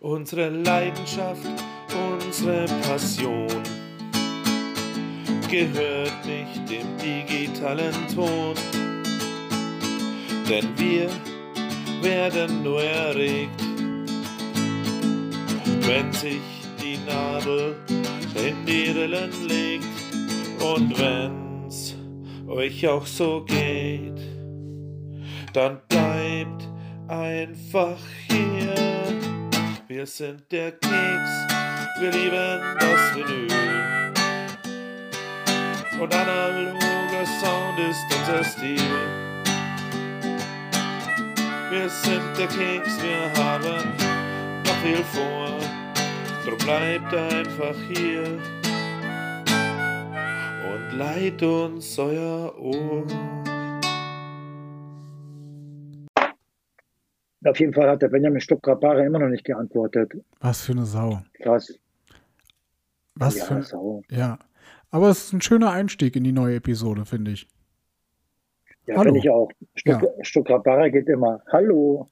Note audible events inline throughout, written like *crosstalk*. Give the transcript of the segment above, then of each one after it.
unsere Leidenschaft, unsere Passion gehört nicht dem digitalen Ton. Denn wir werden nur erregt, wenn sich die Nadel in die Rillen legt und wenn's euch auch so geht, dann bleibt einfach hier. Wir sind der Keks, wir lieben das Vinyl. Und analoger Sound ist unser Stil. Wir sind der Keks, wir haben noch viel vor. Drum bleibt einfach hier und leiht uns euer Ohr. Auf jeden Fall hat der Benjamin Stuckrad-Barre immer noch nicht geantwortet. Was für eine Sau. Krass. Was ja, für Sau. Ja. Aber es ist ein schöner Einstieg in die neue Episode, finde ich. Ja, finde ich auch. Stuck, Stuckrad-Barre geht immer. Hallo.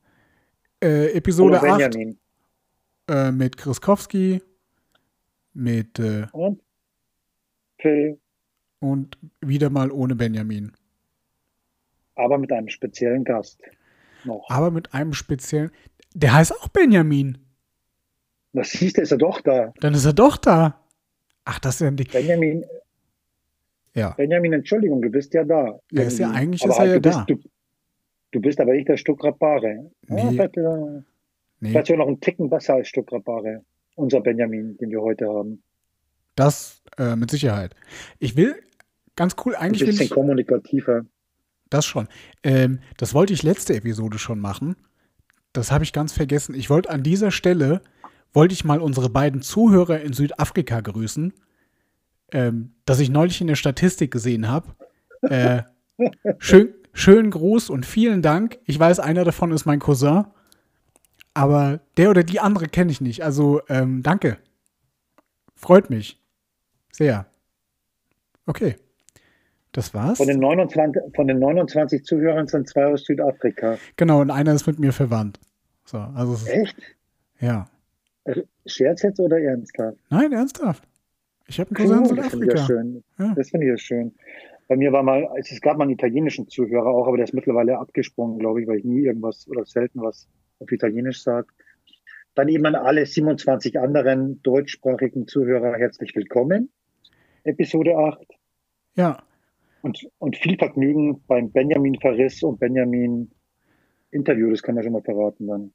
Äh, Episode Hallo 8 Benjamin. äh, mit Kriskowski, mit äh, Und? Phil. und wieder mal ohne Benjamin. Aber mit einem speziellen Gast. Noch. Aber mit einem speziellen. Der heißt auch Benjamin. Das siehst du, ist er doch da. Dann ist er doch da. Ach, das ist ja nicht. Benjamin, Ja. Benjamin, Entschuldigung, du bist ja da. Er ist ja eigentlich aber ist er ja du bist, da. Du, du bist aber nicht der Stuckrad-Barre. Ja, Nee. vielleicht, äh, Nee, vielleicht noch einen Ticken besser als Stuckrad-Barre. Unser Benjamin, den wir heute haben. das äh, mit Sicherheit. Ich will ganz cool, Ein eigentlich will bisschen ich kommunikativer. Das schon. Ähm, das wollte ich letzte Episode schon machen. Das habe ich ganz vergessen. Ich wollte an dieser Stelle wollte ich mal unsere beiden Zuhörer in Südafrika grüßen, ähm, dass ich neulich in der Statistik gesehen habe. Äh, schön, schönen Gruß und vielen Dank. Ich weiß, einer davon ist mein Cousin, aber der oder die andere kenne ich nicht. Also ähm, danke. Freut mich. Sehr. Okay. Das war's. Von den, 29, von den 29 Zuhörern sind zwei aus Südafrika. Genau, und einer ist mit mir verwandt. So, also es ist, Echt? ja. Äh, Scherz jetzt oder ernsthaft? Nein, ernsthaft. Ich habe einen Cousin in Cool, das finde ich ja Südafrika. schön. Ja. Das finde ich ja schön. Bei mir war mal, also es gab mal einen italienischen Zuhörer auch, aber der ist mittlerweile abgesprungen, glaube ich, weil ich nie irgendwas oder selten was auf Italienisch sage. Dann eben an alle 27 anderen deutschsprachigen Zuhörer herzlich willkommen. Episode 8. Ja, Und, und viel Vergnügen beim Benjamin Verriss und Benjamin Interview, das kann man schon mal verraten dann.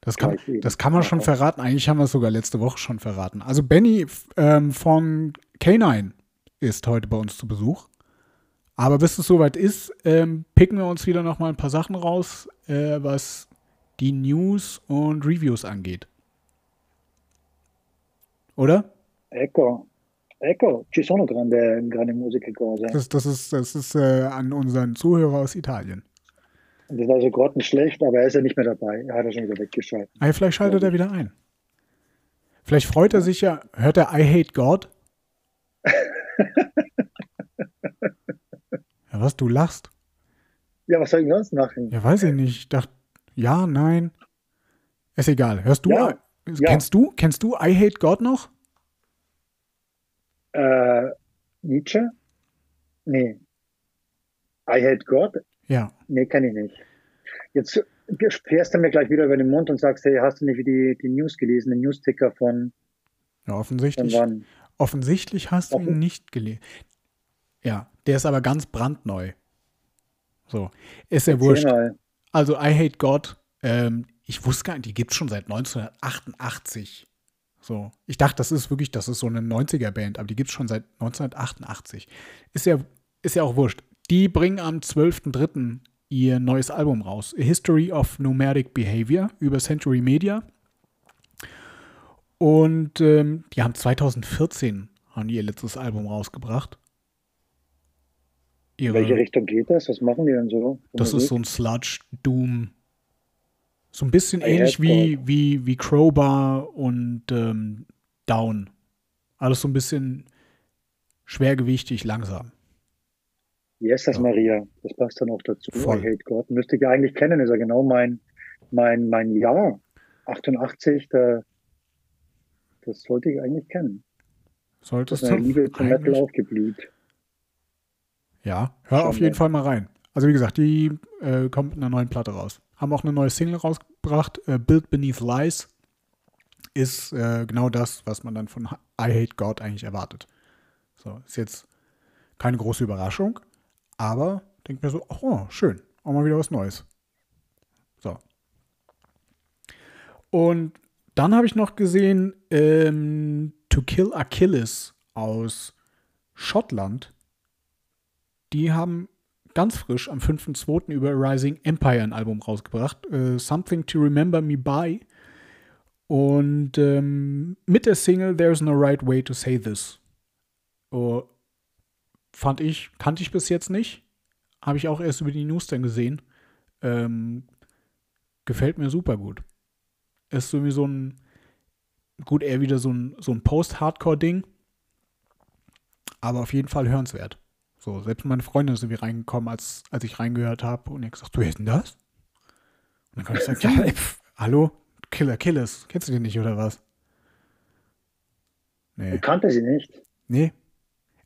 das kann, das kann man schon verraten. Eigentlich haben wir es sogar letzte Woche schon verraten. Also Benny ähm, von K9 ist heute bei uns zu Besuch. Aber bis es soweit ist, ähm, picken wir uns wieder noch mal ein paar Sachen raus, äh, was die News und Reviews angeht. Oder? Ecco, ecco, ci sono grande, grande musiche cose. Das, das ist, das ist äh, an unseren Zuhörer aus Italien. Das war so grottenschlecht, aber er ist ja nicht mehr dabei. Er hat er schon wieder weggeschaltet. Ah, vielleicht schaltet er wieder ein. Vielleicht freut er sich ja, hört er I Hate God? *laughs* ja, was, du lachst? Ja, was soll ich sonst machen? Ja, weiß ich nicht. Ich dachte, ja, nein. Ist egal. Hörst du? Ja, ja. Kennst du? Kennst du I Hate God noch? Äh, Nietzsche? Nee. I hate God? Ja. Nee, kenne ich nicht. Jetzt fährst du mir gleich wieder über den Mund und sagst, hey, hast du nicht die, die News gelesen, den Newsticker von, Ja, von offensichtlich. wann? Offensichtlich hast du ihn Offen- nicht gelesen. Ja, der ist aber ganz brandneu. So. Ist ja wurscht. mal. Also I Hate God, ähm, ich wusste gar nicht, die gibt es schon seit 1988. So. Ich dachte, das ist wirklich, das ist so eine 90er-Band, aber die gibt es schon seit 1988. Ist ja, ist ja auch wurscht. Die bringen am 12.03. ihr neues Album raus. A History of Nomadic Behavior über Century Media. Und ähm, die haben 2014 haben die ihr letztes Album rausgebracht. In Ihre, welche Richtung geht das? Was machen die denn so? das ist so ein Sludge Doom. So ein bisschen I ähnlich hate wie, wie, wie Crowbar und ähm, Down. Alles so ein bisschen schwergewichtig, langsam. Yes, das Ja. Maria. Das passt dann auch dazu. Voll. I hate God. Müsste ich ja eigentlich kennen, ist ja genau mein, mein, mein Jahr. 88, da, das sollte ich eigentlich kennen. Solltest du Liebe zum Metal aufgeblüht. Ja, hör Schon, auf jeden ja. Fall mal rein. Also wie gesagt, die äh, kommt mit einer neuen Platte raus. Haben auch eine neue Single rausgebracht. Äh, Built Beneath Lies ist äh, genau das, was man dann von I Hate God eigentlich erwartet. So, ist jetzt keine große Überraschung, aber denkt mir so, oh, schön, auch mal wieder was Neues. So. Und dann habe ich noch gesehen, ähm, To Kill Achilles aus Schottland. Die haben ganz frisch am 5.2. über Rising Empire ein Album rausgebracht. Äh, Something to Remember Me By. Und ähm, mit der Single There's No Right Way to Say This. Oh, fand ich, kannte ich bis jetzt nicht. Habe ich auch erst über die News dann gesehen. Ähm, gefällt mir super gut. Ist irgendwie so ein, gut, eher wieder so ein, so ein Post-Hardcore-Ding. Aber auf jeden Fall hörenswert. So, selbst meine Freundin ist irgendwie reingekommen, als, als ich reingehört habe und ich gesagt, du hörst denn das? Und dann kann ich sagen, *laughs* ja, ey, pf, hallo, Killer Killers, kennst du den nicht oder was? Nee, Ich kannte sie nicht. nee,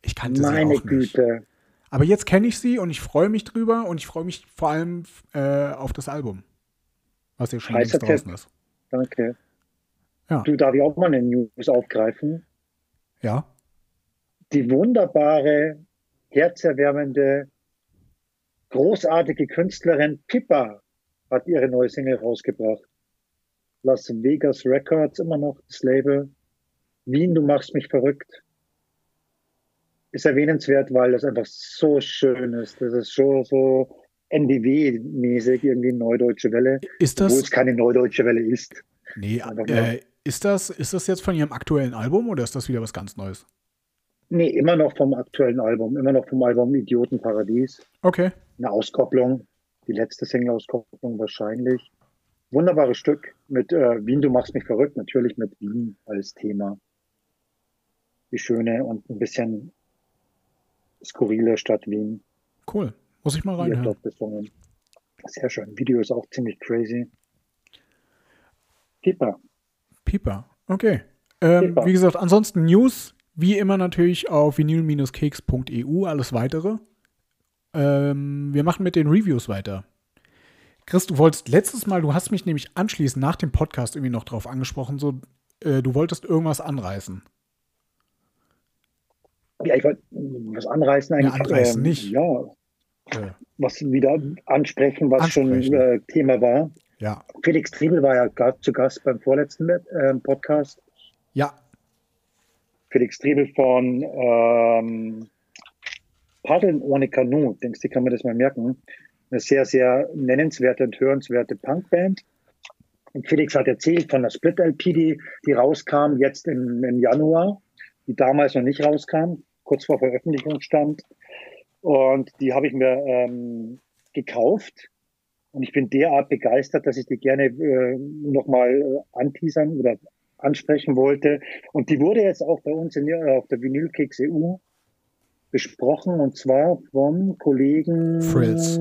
ich kannte sie Meine auch nicht. Güte. Aber jetzt kenne ich sie und ich freue mich drüber und ich freue mich vor allem äh, auf das Album, was ja schon längst draußen Tipp. ist. Danke. Ja. Du, darf ich auch mal eine News aufgreifen? Ja, Die wunderbare, herzerwärmende, großartige Künstlerin Pippa hat ihre neue Single rausgebracht. Las Vegas Records, immer noch das Label. Wien, du machst mich verrückt. Ist erwähnenswert, weil das einfach so schön ist. Das ist schon so NDW-mäßig, irgendwie Neudeutsche Welle, ist obwohl das, es keine Neudeutsche Welle ist. nee, äh, ist das, ist das jetzt von ihrem aktuellen Album oder ist das wieder was ganz Neues? Nee, immer noch vom aktuellen Album, immer noch vom Album Idiotenparadies. Okay, Eine Auskopplung, die letzte Single-Auskopplung wahrscheinlich. Wunderbares Stück mit äh, Wien, du machst mich verrückt, natürlich mit Wien als Thema. Die schöne und ein bisschen skurrile Stadt Wien. cool. Muss ich mal reinhören. Sehr schön. Video ist auch ziemlich crazy. Pippa. Pieper. Okay. Ähm, Pieper. Wie gesagt, ansonsten News, wie immer natürlich auf vinyl-keks.eu, alles weitere. Ähm, wir machen mit den Reviews weiter. Chris, du wolltest letztes Mal, du hast mich nämlich anschließend nach dem Podcast irgendwie noch drauf angesprochen, so, äh, du wolltest irgendwas anreißen. Ja, ich wollte was anreißen eigentlich. Ja, anreißen ähm, nicht. Ja, Äh, was wieder ansprechen, was Ansprechen. schon äh, Thema war. ja. Felix Triebel war ja zu Gast beim vorletzten äh, Podcast. Ja, Felix Triebel von ähm, Paddeln ohne Kanu, denkst du, kann man das mal merken. Eine sehr, sehr nennenswerte und hörenswerte Punkband. Und Felix hat erzählt von der Split-LP, die, die rauskam jetzt im, im Januar, die damals noch nicht rauskam, kurz vor Veröffentlichung stand. Und die habe ich mir ähm, gekauft. Und ich bin derart begeistert, dass ich die gerne äh, nochmal äh, anteasern oder ansprechen wollte. Und die wurde jetzt auch bei uns in, auf der Vinylkeks EU besprochen und zwar vom Kollegen Fritz.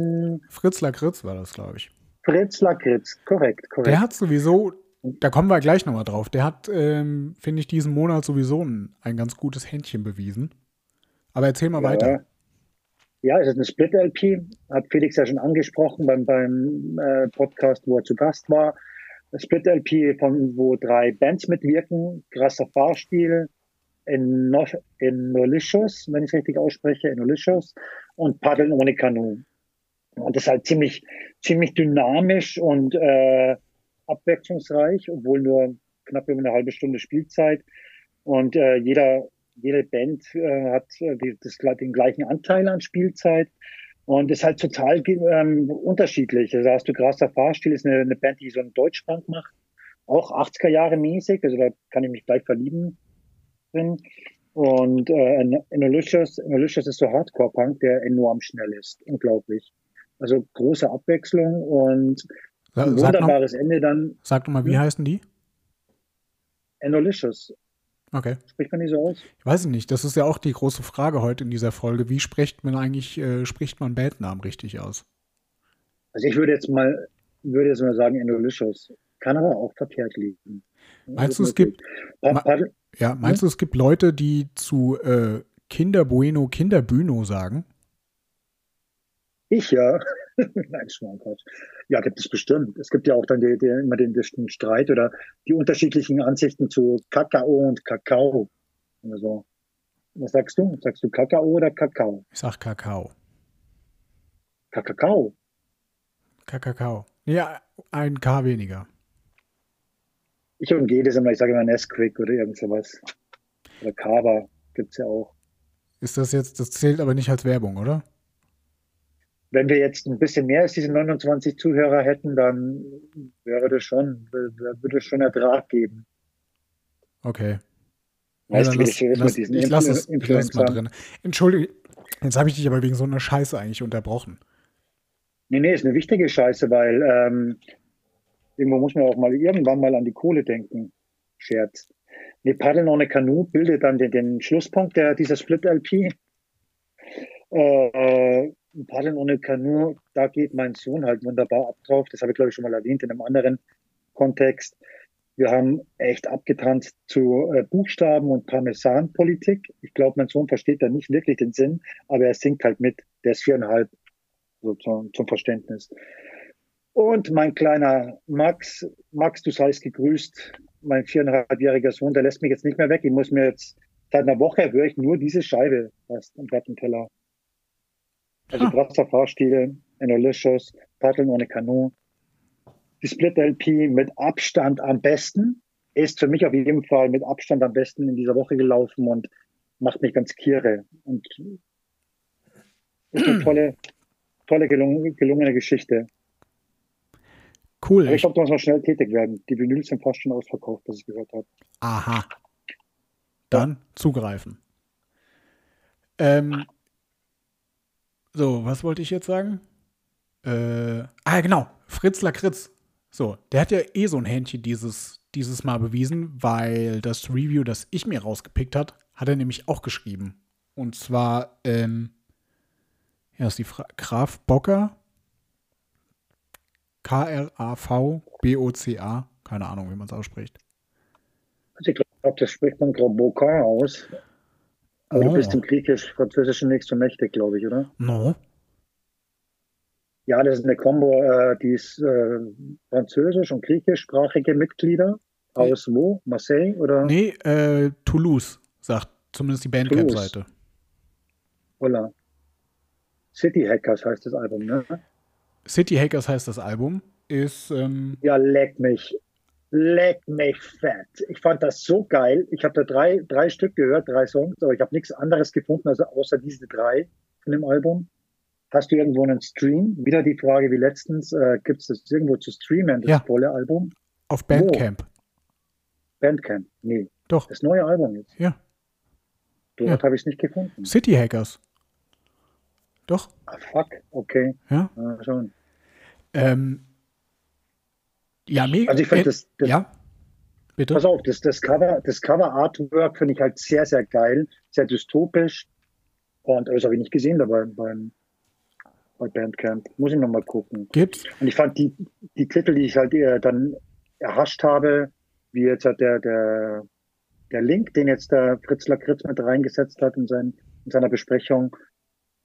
Fritz Lakritz war das, glaube ich. Fritz Lakritz. Korrekt, korrekt. Der hat sowieso, da kommen wir gleich nochmal drauf, der hat, ähm, finde ich, diesen Monat sowieso ein, ein ganz gutes Händchen bewiesen. Aber erzähl mal weiter. Ja, es ist eine Split-LP, hat Felix ja schon angesprochen beim, beim äh, Podcast, wo er zu Gast war. Split-LP, von wo drei Bands mitwirken. Krasser Fahrstil, Eno- Enolicious, wenn ich es richtig ausspreche, Enolicious und Paddeln ohne Kanu. Und das ist halt ziemlich, ziemlich dynamisch und äh, abwechslungsreich, obwohl nur knapp über eine halbe Stunde Spielzeit. Und äh, jeder, jede Band äh, hat äh, die, das, den gleichen Anteil an Spielzeit. Und ist halt total ähm, unterschiedlich. Also hast du Grasser Fahrstil, ist eine, eine Band, die so einen Deutschpunk macht. Auch 80er Jahre mäßig, also da kann ich mich gleich verlieben drin. Und äh, Enolicious, Enolicious ist so Hardcore-Punk, der enorm schnell ist. Unglaublich. Also große Abwechslung und ein Sag, noch, wunderbares Ende dann. sag doch mal, wie heißen die? Enolicious. Okay. Spricht man die so aus? Ich weiß nicht, das ist ja auch die große Frage heute in dieser Folge. Wie spricht man eigentlich, äh, spricht man Bandnamen richtig aus? Also ich würde jetzt mal, würde jetzt mal sagen Enolicious. Kann aber auch verkehrt liegen. Meinst du, es gibt, ma, ja, meinst hm? du, es gibt Leute, die zu äh, Kinder Bueno, Kinder Bühno sagen? Ich ja. *laughs* Nein, Schmarrn, Ja, gibt es bestimmt. Es gibt ja auch dann die, die, immer den, den Streit oder die unterschiedlichen Ansichten zu Kakao und Kakao. Also, was sagst du? Sagst du Kakao oder Kakao? Ich sag Kakao. Kakao? Kakao. Ja, ein K weniger. Ich umgehe das immer, ich sage immer Nesquik oder irgend sowas. Oder Kava gibt es ja auch. Ist das jetzt, das zählt aber nicht als Werbung, oder? Wenn wir jetzt ein bisschen mehr als diese 29 Zuhörer hätten, dann wäre das schon, würde es schon Ertrag geben. Okay. Weißt ja, lass, lass, ich lasse es, ich lass mal drin. Entschuldige, jetzt habe ich dich aber wegen so einer Scheiße eigentlich unterbrochen. Nee, nee, ist eine wichtige Scheiße, weil ähm, irgendwo muss man auch mal irgendwann mal an die Kohle denken. Scherz. Nee, Paddeln ohne Kanu bildet dann den, den Schlusspunkt der, dieser Split-LP. Äh, Paddeln ohne Kanu, da geht mein Sohn halt wunderbar ab drauf. Das habe ich, glaube ich, schon mal erwähnt in einem anderen Kontext. Wir haben echt abgetanzt zu äh, Buchstaben und Parmesanpolitik. Ich glaube, mein Sohn versteht da nicht wirklich den Sinn, aber er singt halt mit. Der ist viereinhalb, so zum, zum Verständnis. Und mein kleiner Max, Max, du seist gegrüßt, mein viereinhalbjähriger Sohn, der lässt mich jetzt nicht mehr weg. Ich muss mir jetzt, seit einer Woche höre ich nur diese Scheibe fast am Plattenteller. Also ah. Wasserfahrstile, Enolicious, Paddeln ohne Kanu. Die Split LP mit Abstand am besten. Ist für mich auf jeden Fall mit Abstand am besten in dieser Woche gelaufen und macht mich ganz kirre. Und ist eine *clears throat* tolle, tolle gelung, gelungene Geschichte. Cool. Aber ich glaube, da muss man schnell tätig werden. Die Vinyls sind fast schon ausverkauft, was ich gehört habe. Aha. Dann ja. zugreifen. Ähm, so, was wollte ich jetzt sagen? Äh, ah, genau. Fritz Lakritz. So, der hat ja eh so ein Händchen dieses, dieses Mal bewiesen, weil das Review, das ich mir rausgepickt hat, hat er nämlich auch geschrieben. Und zwar, ähm, ja, ist die Fra Graf Bocker. K-R-A-V-B-O-C-A. Keine Ahnung, wie man es ausspricht. Ich glaube, das spricht man Graf Bocker aus. Aber no. du bist im Griechisch-Französischen nicht so mächtig, glaube ich, oder? No. Ja, das ist eine Combo, äh, die ist äh, französisch- und griechischsprachige Mitglieder. Aus nee. wo? Marseille oder? Nee, äh, Toulouse, sagt zumindest die Bandcamp-Seite. Hola. City Hackers heißt das Album, ne? City Hackers heißt das Album. Ist. Ähm ja, leck mich. Leck mich fett. Ich fand das so geil. Ich habe da drei, drei Stück gehört, drei Songs, aber ich habe nichts anderes gefunden, also außer diese drei von dem Album. Hast du irgendwo einen Stream? Wieder die Frage wie letztens, äh, gibt es das irgendwo zu streamen, das ja. volle Album? Auf Bandcamp. Wo? Bandcamp, nee. Doch. Das neue Album jetzt. Ja. Dort ja. habe ich es nicht gefunden. City Hackers. Doch. Ah, fuck, okay. Ja. Ah, schon. Ähm, ja, mega. Also ich finde das, das, Ja. Bitte? Pass auf, das, das Cover, das Cover Artwork finde ich halt sehr, sehr geil, sehr dystopisch. Und das habe ich nicht gesehen dabei beim, bei Bandcamp. Muss ich nochmal gucken. Gibt's? Und ich fand die, die Titel, die ich halt äh, dann erhascht habe, wie jetzt hat der, der, der Link, den jetzt der Fritz Lakritz mit reingesetzt hat in, sein, in seiner Besprechung,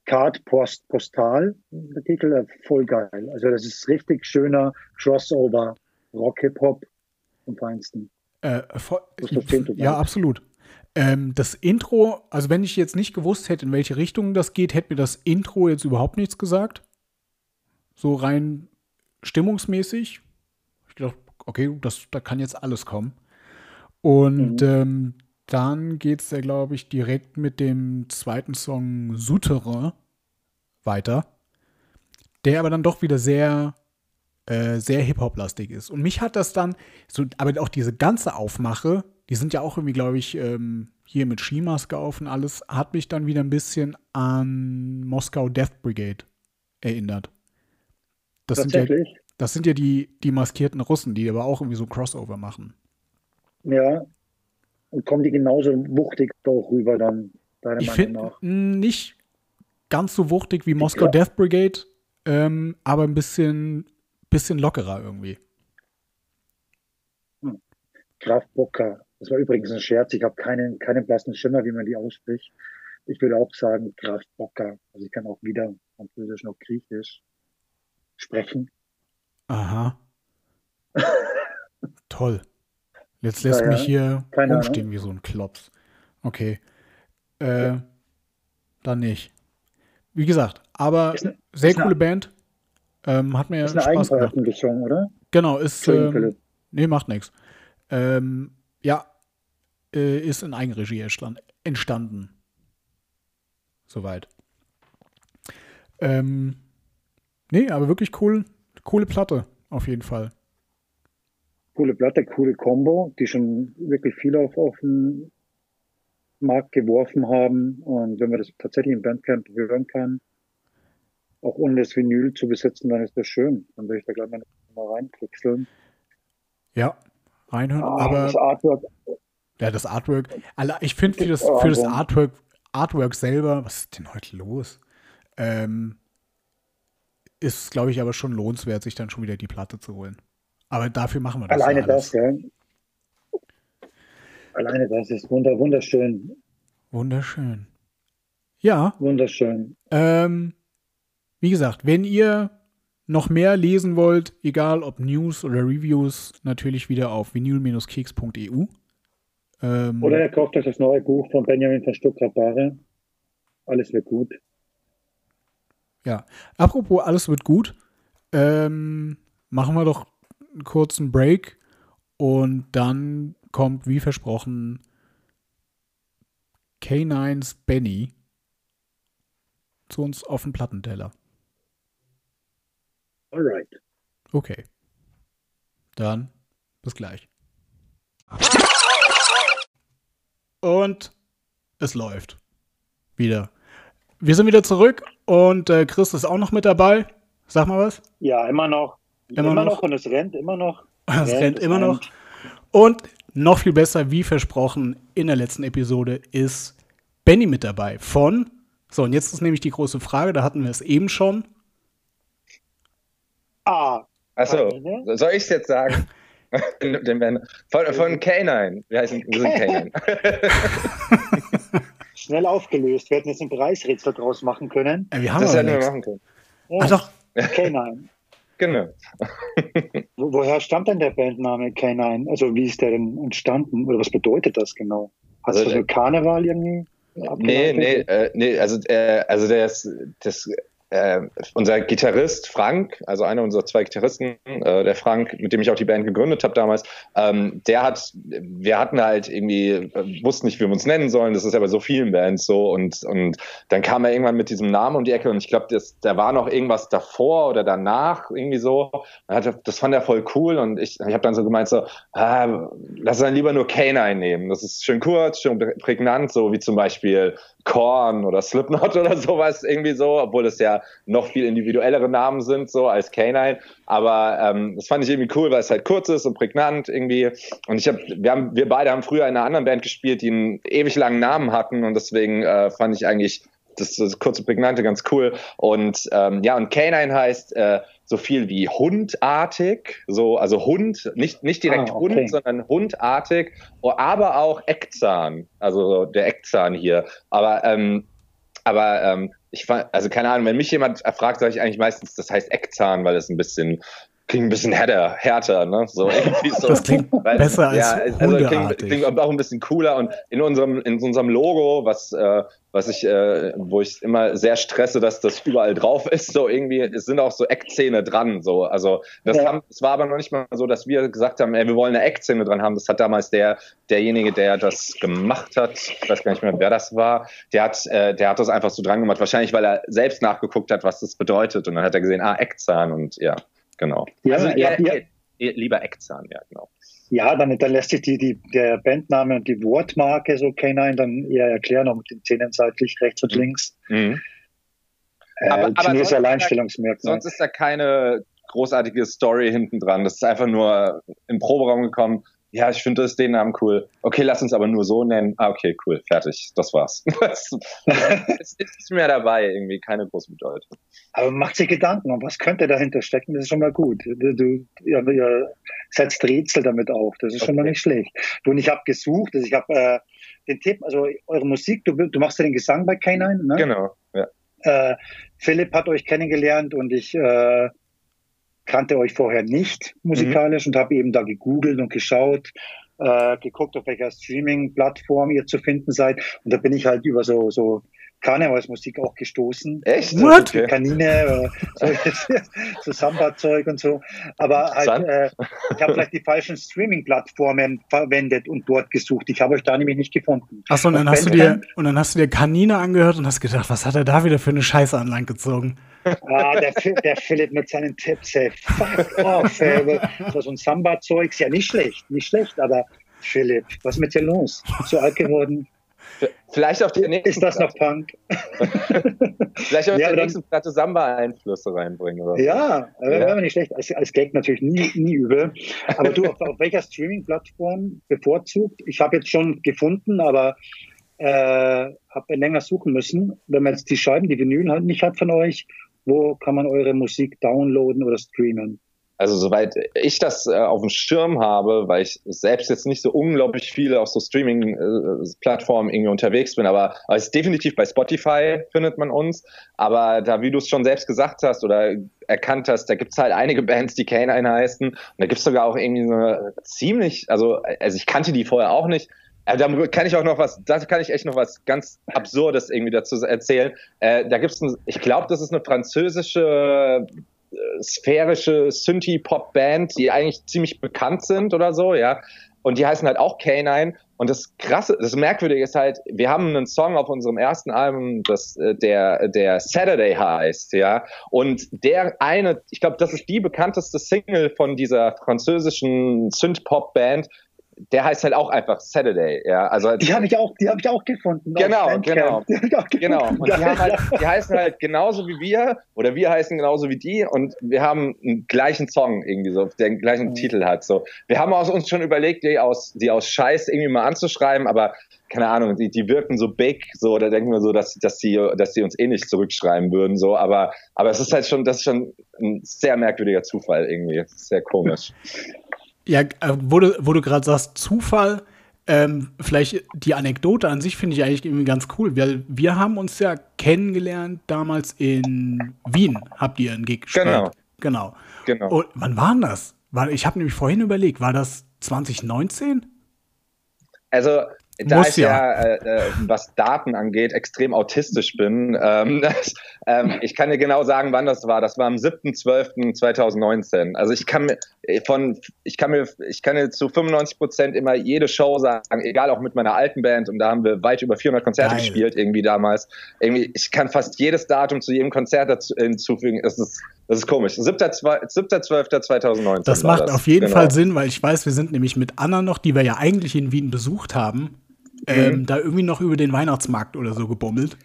Card Post Postal, der Titel, äh, voll geil. Also das ist richtig schöner Crossover Rock, Hip-Hop vom Feinsten. Äh, ja, absolut. Ähm, das Intro, also wenn ich jetzt nicht gewusst hätte, in welche Richtung das geht, hätte mir das Intro jetzt überhaupt nichts gesagt. So rein stimmungsmäßig. Ich dachte, okay, das, da kann jetzt alles kommen. Und mhm. ähm, dann geht es ja, glaube ich, direkt mit dem zweiten Song Souterrain weiter. Der aber dann doch wieder sehr äh, sehr Hip-Hop-lastig ist. Und mich hat das dann, so, aber auch diese ganze Aufmache, die sind ja auch irgendwie, glaube ich, ähm, hier mit Skimaske auf und alles, hat mich dann wieder ein bisschen an Moskau Death Brigade erinnert. Das sind ja, das sind ja die, die maskierten Russen, die aber auch irgendwie so Crossover machen. Ja. Und kommen die genauso wuchtig auch rüber dann, deiner ich Meinung nach? Nicht ganz so wuchtig wie Moskau ja. Death Brigade, ähm, aber ein bisschen bisschen lockerer irgendwie. Kraftbocker. Das war übrigens ein Scherz. Ich habe keinen, keinen blassen Schimmer, wie man die ausspricht. Ich würde auch sagen Kraftbocker. Also ich kann auch wieder Französisch noch Griechisch sprechen. Aha. *laughs* Toll. Jetzt lässt ja, mich hier Keine rumstehen Ahnung. wie so ein Klops. Okay. Äh, ja. Dann nicht. Wie gesagt, aber eine, sehr coole eine, Band. Ähm, hat mir ist eine Spaß Eigenveröffentlichung, oder? Genau, ist. Ähm, nee, macht nichts. Ähm, ja, äh, ist in Eigenregie entstanden. Soweit. Ähm, nee, aber wirklich cool, coole Platte, auf jeden Fall. Coole Platte, coole Combo, die schon wirklich viel auf, auf den Markt geworfen haben. Und wenn man das tatsächlich im Bandcamp hören kann, auch ohne das Vinyl zu besitzen, dann ist das schön. Dann würde ich da gleich mal reinkriegseln. Ja, reinhören. Ah, aber das Artwork. Ja, das Artwork. Ich finde für das, für das Artwork, Artwork selber, was ist denn heute los? Ähm, ist, glaube ich, aber schon lohnenswert, sich dann schon wieder die Platte zu holen. Aber dafür machen wir das. Alleine ja das, ja. Alleine das ist wunderschön. Wunderschön. Ja. Wunderschön. Ähm, wie gesagt, wenn ihr noch mehr lesen wollt, egal ob News oder Reviews, natürlich wieder auf vinyl-keks.eu. Ähm, oder ihr kauft euch das neue Buch von Benjamin von Stuttgart-Bare. Alles wird gut. Ja, apropos alles wird gut, ähm, machen wir doch einen kurzen Break und dann kommt, wie versprochen, K9's Benny zu uns auf den Plattenteller. Alright. Okay. Dann bis gleich. Und es läuft. Wieder. Wir sind wieder zurück und äh, Chris ist auch noch mit dabei. Sag mal was. Ja, immer noch. Immer, immer noch. noch. und es rennt immer noch. *laughs* Es rennt, rennt immer noch. Und noch viel besser, wie versprochen, in der letzten Episode ist Benny mit dabei von. So, und jetzt ist nämlich die große Frage, da hatten wir es eben schon. Ah. Achso, soll ich es jetzt sagen? *laughs* von, von K9. Wir heißen wir sind K9. *laughs* Schnell aufgelöst. Wir hätten jetzt ein Preisrätsel draus machen können. Ja, wir haben das hätten wir machen können. Ja. Ach doch. K9. *laughs* Genau. Wo, woher stammt denn der Bandname K9? Also wie ist der denn entstanden? Oder was bedeutet das genau? Hast also, du so Karneval irgendwie? Nee, nee, äh, nee, also, äh, also das, das äh, unser Gitarrist Frank, also einer unserer zwei Gitarristen, äh, der Frank, mit dem ich auch die Band gegründet habe damals, ähm, der hat, wir hatten halt irgendwie, äh, wussten nicht, wie wir uns nennen sollen, das ist ja bei so vielen Bands so und, und dann kam er irgendwann mit diesem Namen um die Ecke und ich glaube, da war noch irgendwas davor oder danach irgendwie so. Hat, das fand er voll cool und ich, ich habe dann so gemeint so, ah, lass dann lieber nur K9 nehmen. Das ist schön kurz, schön prägnant, so wie zum Beispiel Korn oder Slipknot *laughs* oder sowas irgendwie so, obwohl es ja noch viel individuellere Namen sind so als K9. Aber ähm, das fand ich irgendwie cool, weil es halt kurz ist und prägnant irgendwie. Und ich habe, wir haben, wir beide haben früher in einer anderen Band gespielt, die einen ewig langen Namen hatten und deswegen äh, fand ich eigentlich das, das kurze prägnante ganz cool. Und ähm, ja, und K9 heißt äh, so viel wie hundartig, so, also Hund, nicht, nicht direkt ah, okay. Hund, sondern hundartig, aber auch Eckzahn, also der Eckzahn hier. Aber, ähm, aber ähm, ich fand, also keine Ahnung, wenn mich jemand fragt, sage ich eigentlich meistens, das heißt Eckzahn, weil es ein bisschen klingt ein bisschen härter, härter, ne? So *laughs* irgendwie so. Das klingt weil, besser als ja, also klingt, klingt, auch ein bisschen cooler und in unserem in unserem Logo, was äh, was ich äh, wo ich immer sehr stresse, dass das überall drauf ist, so irgendwie es sind auch so Eckzähne dran, so also das ja. haben, es war aber noch nicht mal so, dass wir gesagt haben, ey, wir wollen eine Eckzähne dran haben. Das hat damals der derjenige, der das gemacht hat, ich weiß gar nicht mehr, wer das war, der hat äh, der hat das einfach so dran gemacht, wahrscheinlich weil er selbst nachgeguckt hat, was das bedeutet und dann hat er gesehen, ah Eckzahn und ja. Genau. Ja, also ja, ja. lieber Eckzahn, ja, genau. Ja, dann, dann lässt sich die, die, der Bandname und die Wortmarke so K9 dann eher erklären, auch mit den Zähnen seitlich rechts und mhm. links. Mhm. Äh, aber, aber sonst, Alleinstellungsmerkmal. sonst ist da keine großartige Story hinten dran. Das ist einfach nur im Proberaum gekommen. Ja, ich finde das den Namen cool. Okay, lass uns aber nur so nennen. Ah, okay, cool, fertig, das war's. *laughs* es ist mehr dabei, irgendwie keine große Bedeutung. Aber macht sich Gedanken, was könnte dahinter stecken, das ist schon mal gut. Du, du ja, ja, setzt Rätsel damit auf, das ist okay. schon mal nicht schlecht. Du, und ich habe gesucht, also ich habe äh, den Tipp, also eure Musik, du, du machst ja den Gesang bei K9, ne? Genau, ja. Äh, Philipp hat euch kennengelernt und ich äh, kannte euch vorher nicht musikalisch mhm. und habe eben da gegoogelt und geschaut, äh, geguckt, auf welcher Streaming-Plattform ihr zu finden seid. Und da bin ich halt über so, so Karnevalsmusik auch gestoßen. Echt? What? Okay. Kanine, äh, so, *laughs* so Samba-Zeug und so. Aber halt, äh, ich habe vielleicht die falschen Streaming-Plattformen verwendet und dort gesucht. Ich habe euch da nämlich nicht gefunden. Achso, und dann, hast du dir, und dann hast du dir Kanine angehört und hast gedacht, was hat er da wieder für eine Scheiße an Land gezogen? Ah, der, der Philipp mit seinen Tipps, ey, fuck off, ey. So ein Samba-Zeug ist ja nicht schlecht, nicht schlecht, aber Philipp, was ist mit dir los? So alt geworden? Vielleicht auf die nächste Ist das noch Punk? *laughs* Vielleicht auf ja, der nächsten Platte Samba-Einflüsse reinbringen. Oder ja, ja. wäre nicht schlecht. Als, als Gag natürlich nie, nie übel. Aber du, auf, auf welcher Streaming-Plattform bevorzugt? Ich habe jetzt schon gefunden, aber äh, habe länger suchen müssen. Wenn man jetzt die Scheiben, die Vinyl halt nicht hat von euch, wo kann man eure Musik downloaden oder streamen? Also soweit ich das äh, auf dem Schirm habe, weil ich selbst jetzt nicht so unglaublich viele auf so Streaming-Plattformen irgendwie unterwegs bin, aber, aber ist definitiv bei Spotify findet man uns. Aber da, wie du es schon selbst gesagt hast oder erkannt hast, da gibt's halt einige Bands, die Canine heißen. Und da gibt's sogar auch irgendwie so eine ziemlich, also, also ich kannte die vorher auch nicht, äh, da kann ich auch noch was, da kann ich echt noch was ganz Absurdes irgendwie dazu erzählen. Äh, da gibt's, ein, ich glaube, das ist eine französische sphärische Synthie-Pop-Band, die eigentlich ziemlich bekannt sind oder so, ja. Und die heißen halt auch K9. Und das Krasse, das Merkwürdige ist halt, wir haben einen Song auf unserem ersten Album, das äh, der der Saturday heißt, ja. Und der eine, ich glaube, das ist die bekannteste Single von dieser französischen Synth-Pop-Band der heißt halt auch einfach Saturday, ja. Also die habe ich auch, die habe *laughs* ich auch gefunden. Genau, genau, genau. Und die, haben halt, die heißen halt genauso wie wir oder wir heißen genauso wie die und wir haben einen gleichen Song irgendwie so, der den gleichen mhm. Titel hat. So, wir haben uns schon überlegt, die aus, die aus Scheiß irgendwie mal anzuschreiben, aber keine Ahnung, die, die wirken so big, so, da denken wir so, dass, dass sie, dass sie uns eh nicht zurückschreiben würden, so, aber, aber es ist halt schon, das ist schon ein sehr merkwürdiger Zufall irgendwie, sehr komisch. *laughs* Ja, äh, wo du, wo du gerade sagst, Zufall, ähm, vielleicht die Anekdote an sich finde ich eigentlich irgendwie ganz cool, weil wir haben uns ja kennengelernt damals in Wien, habt ihr einen Gig gespielt. Genau. Genau. genau. Und wann war denn das? War, ich habe nämlich vorhin überlegt, war das 2019? Also da Muss ich ja, ja äh, äh, was Daten angeht, extrem autistisch bin, ähm, *laughs* das, ähm, ich kann dir genau sagen, wann das war. Das war am 7.12.2019. Also ich kann mir von, ich kann mir, ich kann dir zu 95 Prozent immer jede Show sagen, egal auch mit meiner alten Band und da haben wir weit über 400 Konzerte Geil. gespielt irgendwie damals. Irgendwie, ich kann fast jedes Datum zu jedem Konzert dazu, hinzufügen. Das ist das ist komisch. 7.12.2019. Das macht das. auf jeden genau. Fall Sinn, weil ich weiß, wir sind nämlich mit Anna noch, die wir ja eigentlich in Wien besucht haben, ähm, mhm. da irgendwie noch über den Weihnachtsmarkt oder so gebummelt.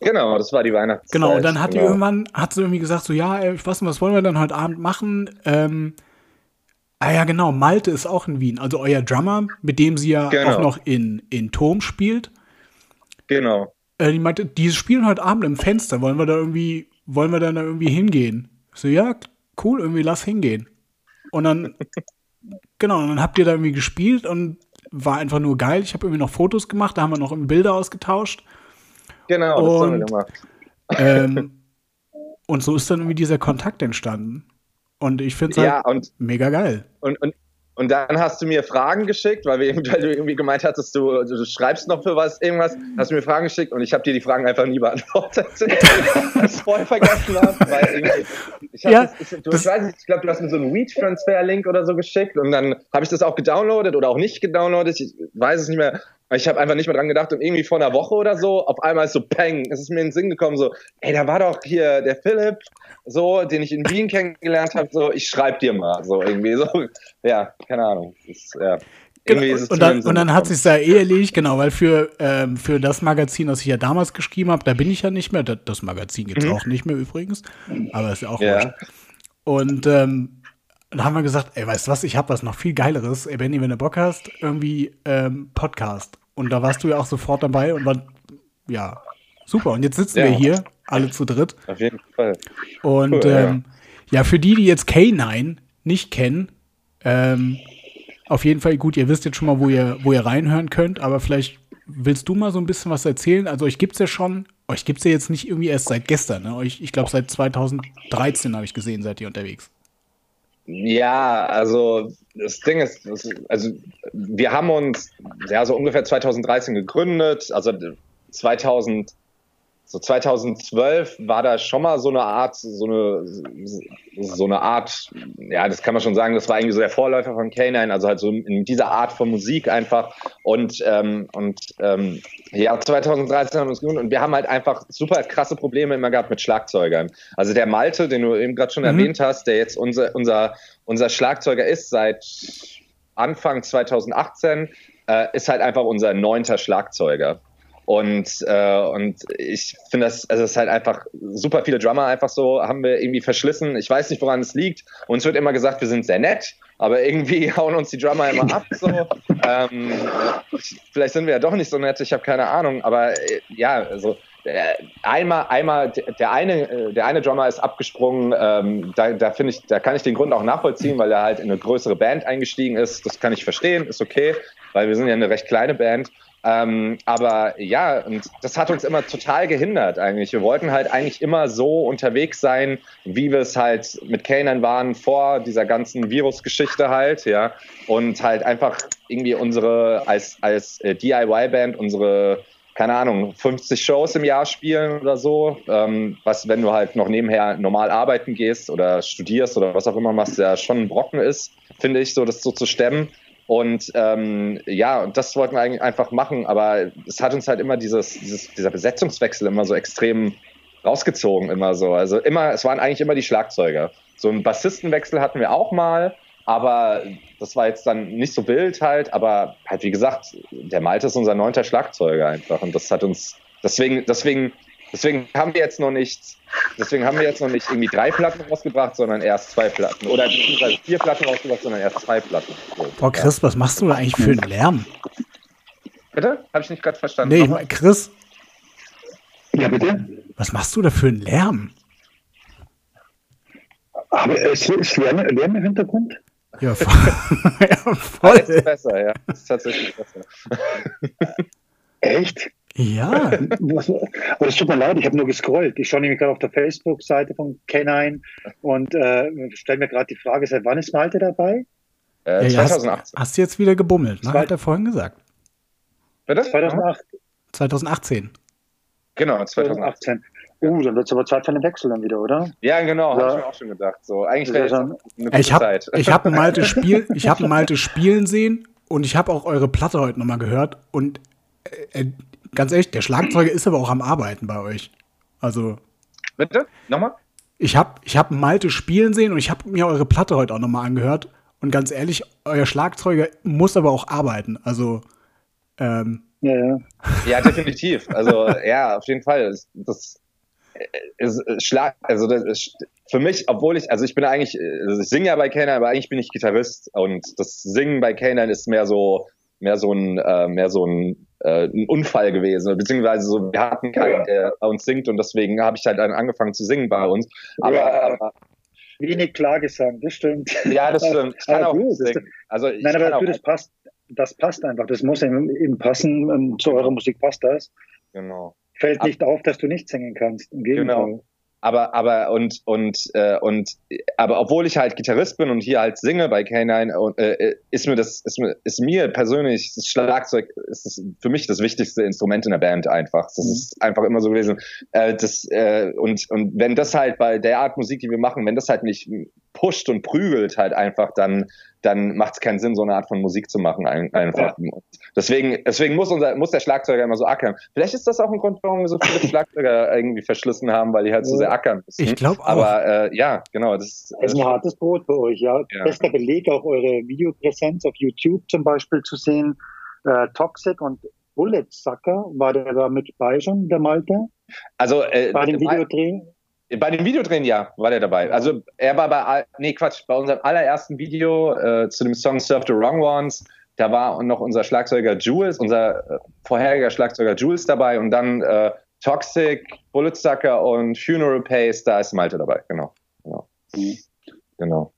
Genau, das war die Weihnachtszeit. Genau, und dann hat genau. die irgendwann, hat sie irgendwie gesagt, so, ja, ich weiß nicht, was wollen wir dann heute Abend machen? Ähm, ah ja, genau, Malte ist auch in Wien, also euer Drummer, mit dem sie ja genau. auch noch in, in Turm spielt. Genau. Äh, die meinte, die spielen heute Abend im Fenster, wollen wir da irgendwie, wollen wir dann da irgendwie hingehen? so, ja, cool, irgendwie lass hingehen. Und dann, *laughs* genau, und dann habt ihr da irgendwie gespielt und war einfach nur geil. Ich habe irgendwie noch Fotos gemacht, da haben wir noch Bilder ausgetauscht. Genau, das und, haben wir gemacht. Ähm, *laughs* und so ist dann irgendwie dieser Kontakt entstanden. Und ich finde es halt ja, mega geil. Und, und, und dann hast du mir Fragen geschickt, weil, wir, *laughs* weil du irgendwie gemeint hattest, du, du schreibst noch für was, irgendwas, hast du mir Fragen geschickt und ich habe dir die Fragen einfach nie beantwortet. *laughs* weil ich voll vergessen habe. ich, hab ja, das, ich, du, ich weiß nicht, ich glaube, du hast mir so einen Weed-Transfer-Link oder so geschickt und dann habe ich das auch gedownloadet oder auch nicht gedownloadet. Ich weiß es nicht mehr. Ich habe einfach nicht mehr dran gedacht und irgendwie vor einer Woche oder so, auf einmal ist so Peng, es ist mir in den Sinn gekommen, so, ey, da war doch hier der Philipp, so, den ich in Wien kennengelernt habe, so, ich schreib dir mal, so irgendwie, so, *laughs* ja, keine Ahnung. Ist, ja. Genau. und, dann, und dann hat sich da eh erledigt, genau, weil für, ähm, für das Magazin, das ich ja damals geschrieben habe, da bin ich ja nicht mehr. Das, Magazin gibt es mhm. auch nicht mehr übrigens, aber ist ja auch ja. Und ähm, dann haben wir gesagt, ey, weißt du was, ich habe was noch viel Geileres. Ey, Benny, wenn du Bock hast, irgendwie ähm, Podcast. Und da warst du ja auch sofort dabei und war, ja, super. Und jetzt sitzen Ja. wir hier, alle zu dritt. Auf jeden Fall. Und Cool, ja. ähm, ja. für die, die jetzt K9 nicht kennen, ähm, auf jeden Fall gut, ihr wisst jetzt schon mal, wo ihr, wo ihr reinhören könnt, aber vielleicht willst du mal so ein bisschen was erzählen? Also euch gibt's ja schon, euch gibt's ja jetzt nicht irgendwie erst seit gestern, ne? Euch, ich glaube seit 2013 habe ich gesehen, seid ihr unterwegs. Ja, also das Ding ist, also wir haben uns ja so ungefähr 2013 gegründet, also 2000, so 2012 war da schon mal so eine Art, so eine, so eine Art, ja, das kann man schon sagen, das war eigentlich so der Vorläufer von K9, also halt so in dieser Art von Musik einfach und ähm, und ähm, ja, 2013 haben wir uns gegründet und wir haben halt einfach super krasse Probleme immer gehabt mit Schlagzeugern. Also der Malte, den du eben gerade schon Mhm. erwähnt hast, der jetzt unser, unser, unser Schlagzeuger ist seit Anfang 2018, äh, ist halt einfach unser neunter Schlagzeuger. Und, äh, und ich finde das, also es ist halt einfach super viele Drummer einfach so, haben wir irgendwie verschlissen. Ich weiß nicht, woran es liegt. Uns wird immer gesagt, wir sind sehr nett, aber irgendwie *laughs* hauen uns die Drummer immer ab. So. ähm, ich, vielleicht sind wir ja doch nicht so nett, ich habe keine Ahnung. Aber äh, ja, also äh, einmal, einmal, der eine, äh, der eine Drummer ist abgesprungen. Ähm, da, da finde ich, da kann ich den Grund auch nachvollziehen, weil er halt in eine größere Band eingestiegen ist. Das kann ich verstehen, ist okay, weil wir sind ja eine recht kleine Band. Ähm, aber ja, und das hat uns immer total gehindert eigentlich. Wir wollten halt eigentlich immer so unterwegs sein, wie wir es halt mit Kanan waren vor dieser ganzen Virusgeschichte halt, ja. Und halt einfach irgendwie unsere, als, als äh, DIY-Band, unsere, keine Ahnung, 50 Shows im Jahr spielen oder so. Ähm, was, wenn du halt noch nebenher normal arbeiten gehst oder studierst oder was auch immer machst, ja schon ein Brocken ist, finde ich, so das so zu stemmen. Und ähm, ja, und das wollten wir eigentlich einfach machen, aber es hat uns halt immer dieses, dieses, dieser Besetzungswechsel immer so extrem rausgezogen, immer so. Also immer, es waren eigentlich immer die Schlagzeuger. So einen Bassistenwechsel hatten wir auch mal, aber das war jetzt dann nicht so wild halt, aber halt wie gesagt, der Malte ist unser neunter Schlagzeuger einfach und das hat uns, deswegen, deswegen, deswegen haben wir jetzt noch nicht, deswegen haben wir jetzt noch nicht irgendwie drei Platten rausgebracht, sondern erst zwei Platten oder beziehungsweise vier Platten rausgebracht, sondern erst zwei Platten. So, Boah, Chris, was machst du da eigentlich für einen Lärm? Bitte? Habe ich nicht gerade verstanden. Nee, ich Nochmal? Chris, Ja, bitte? was machst du da für einen Lärm? Aber es ist Lärm, Lärm im Hintergrund? Ja, voll. *laughs* ja, voll. jetzt ist besser, ja. Das ist tatsächlich besser. Echt? Ja, *laughs* aber es tut mir leid, ich habe nur gescrollt. Ich schaue nämlich gerade auf der Facebook-Seite von Canine und äh, stelle mir gerade die Frage, seit wann ist Malte dabei? Äh, ja, ja hast, 2018. hast du jetzt wieder gebummelt, ne? Zwei- Hat er vorhin gesagt. Bitte? 2008, 2018. Genau, 2018. 2018. Uh, dann wird es aber Zeit für einen Wechsel dann wieder, oder? Ja, genau, Ja. habe ich mir auch schon gedacht. So, eigentlich wäre ja noch eine gute Ich habe Zeit. ich hab einen *laughs* Malte Spiel, ich habe einen Malte spielen sehen und ich habe auch eure Platte heute nochmal gehört und äh, äh, ganz ehrlich, der Schlagzeuger ist aber auch am Arbeiten bei euch. Also Bitte? Nochmal? ich habe ich hab Malte spielen sehen und ich habe mir eure Platte heute auch nochmal angehört und ganz ehrlich, euer Schlagzeuger muss aber auch arbeiten. Also ähm, Ja, ja. Ja, definitiv. Also ja, auf jeden Fall. Das, das ist Schlag, also das ist für mich, obwohl ich, also ich bin eigentlich, also ich singe ja bei Kanan, aber eigentlich bin ich Gitarrist und das Singen bei Kanan ist mehr so, mehr so ein, äh, mehr so ein, äh, ein Unfall gewesen, beziehungsweise so, wir hatten keinen, der bei uns singt und deswegen habe ich halt dann angefangen zu singen bei uns. Aber, Ja. aber Wenig Klagesang, das stimmt. ja, das *laughs* stimmt. Ich kann Aber auch gut, singen. Also ich Nein, aber du, das passt, das passt einfach. Das muss eben, passen. ähm, Zu eurer Musik passt das. genau. Fällt Ab- nicht auf, dass du nicht singen kannst. Im Gegenteil. Genau. Aber aber und und äh, und aber obwohl ich halt Gitarrist bin und hier halt singe bei K9 und, äh, ist mir das ist mir ist mir persönlich das Schlagzeug ist das für mich das wichtigste Instrument in der Band einfach das Mhm. ist einfach immer so gewesen äh, das äh, und und wenn das halt bei der Art Musik die wir machen wenn das halt nicht pusht und prügelt halt einfach dann dann macht es keinen Sinn so eine Art von Musik zu machen ein, einfach Und deswegen deswegen muss unser muss der Schlagzeuger immer so ackern vielleicht ist das auch ein Grund warum wir so viele *laughs* Schlagzeuger irgendwie verschlissen haben weil die halt so sehr ackern müssen Ich glaub auch. aber äh, ja genau das, Das ist ein hartes Brot bei euch, ja. Ja. Bester Beleg auch eure Videopräsenz auf YouTube zum Beispiel zu sehen. Äh, Toxic und Bullet Sucker, war der da mit bei schon, der Malte? also äh, Bei dem Mal- Videodreh? Bei dem Videodrehen, ja, war der dabei. Also er war bei, nee Quatsch, bei unserem allerersten Video äh, zu dem Song Surf the Wrong Ones, da war noch unser Schlagzeuger Jules, unser äh, vorheriger Schlagzeuger Jules dabei und dann äh, Toxic, Bulletsucker und Funeral Pace, da ist Malte dabei, genau. Genau. Mhm. genau.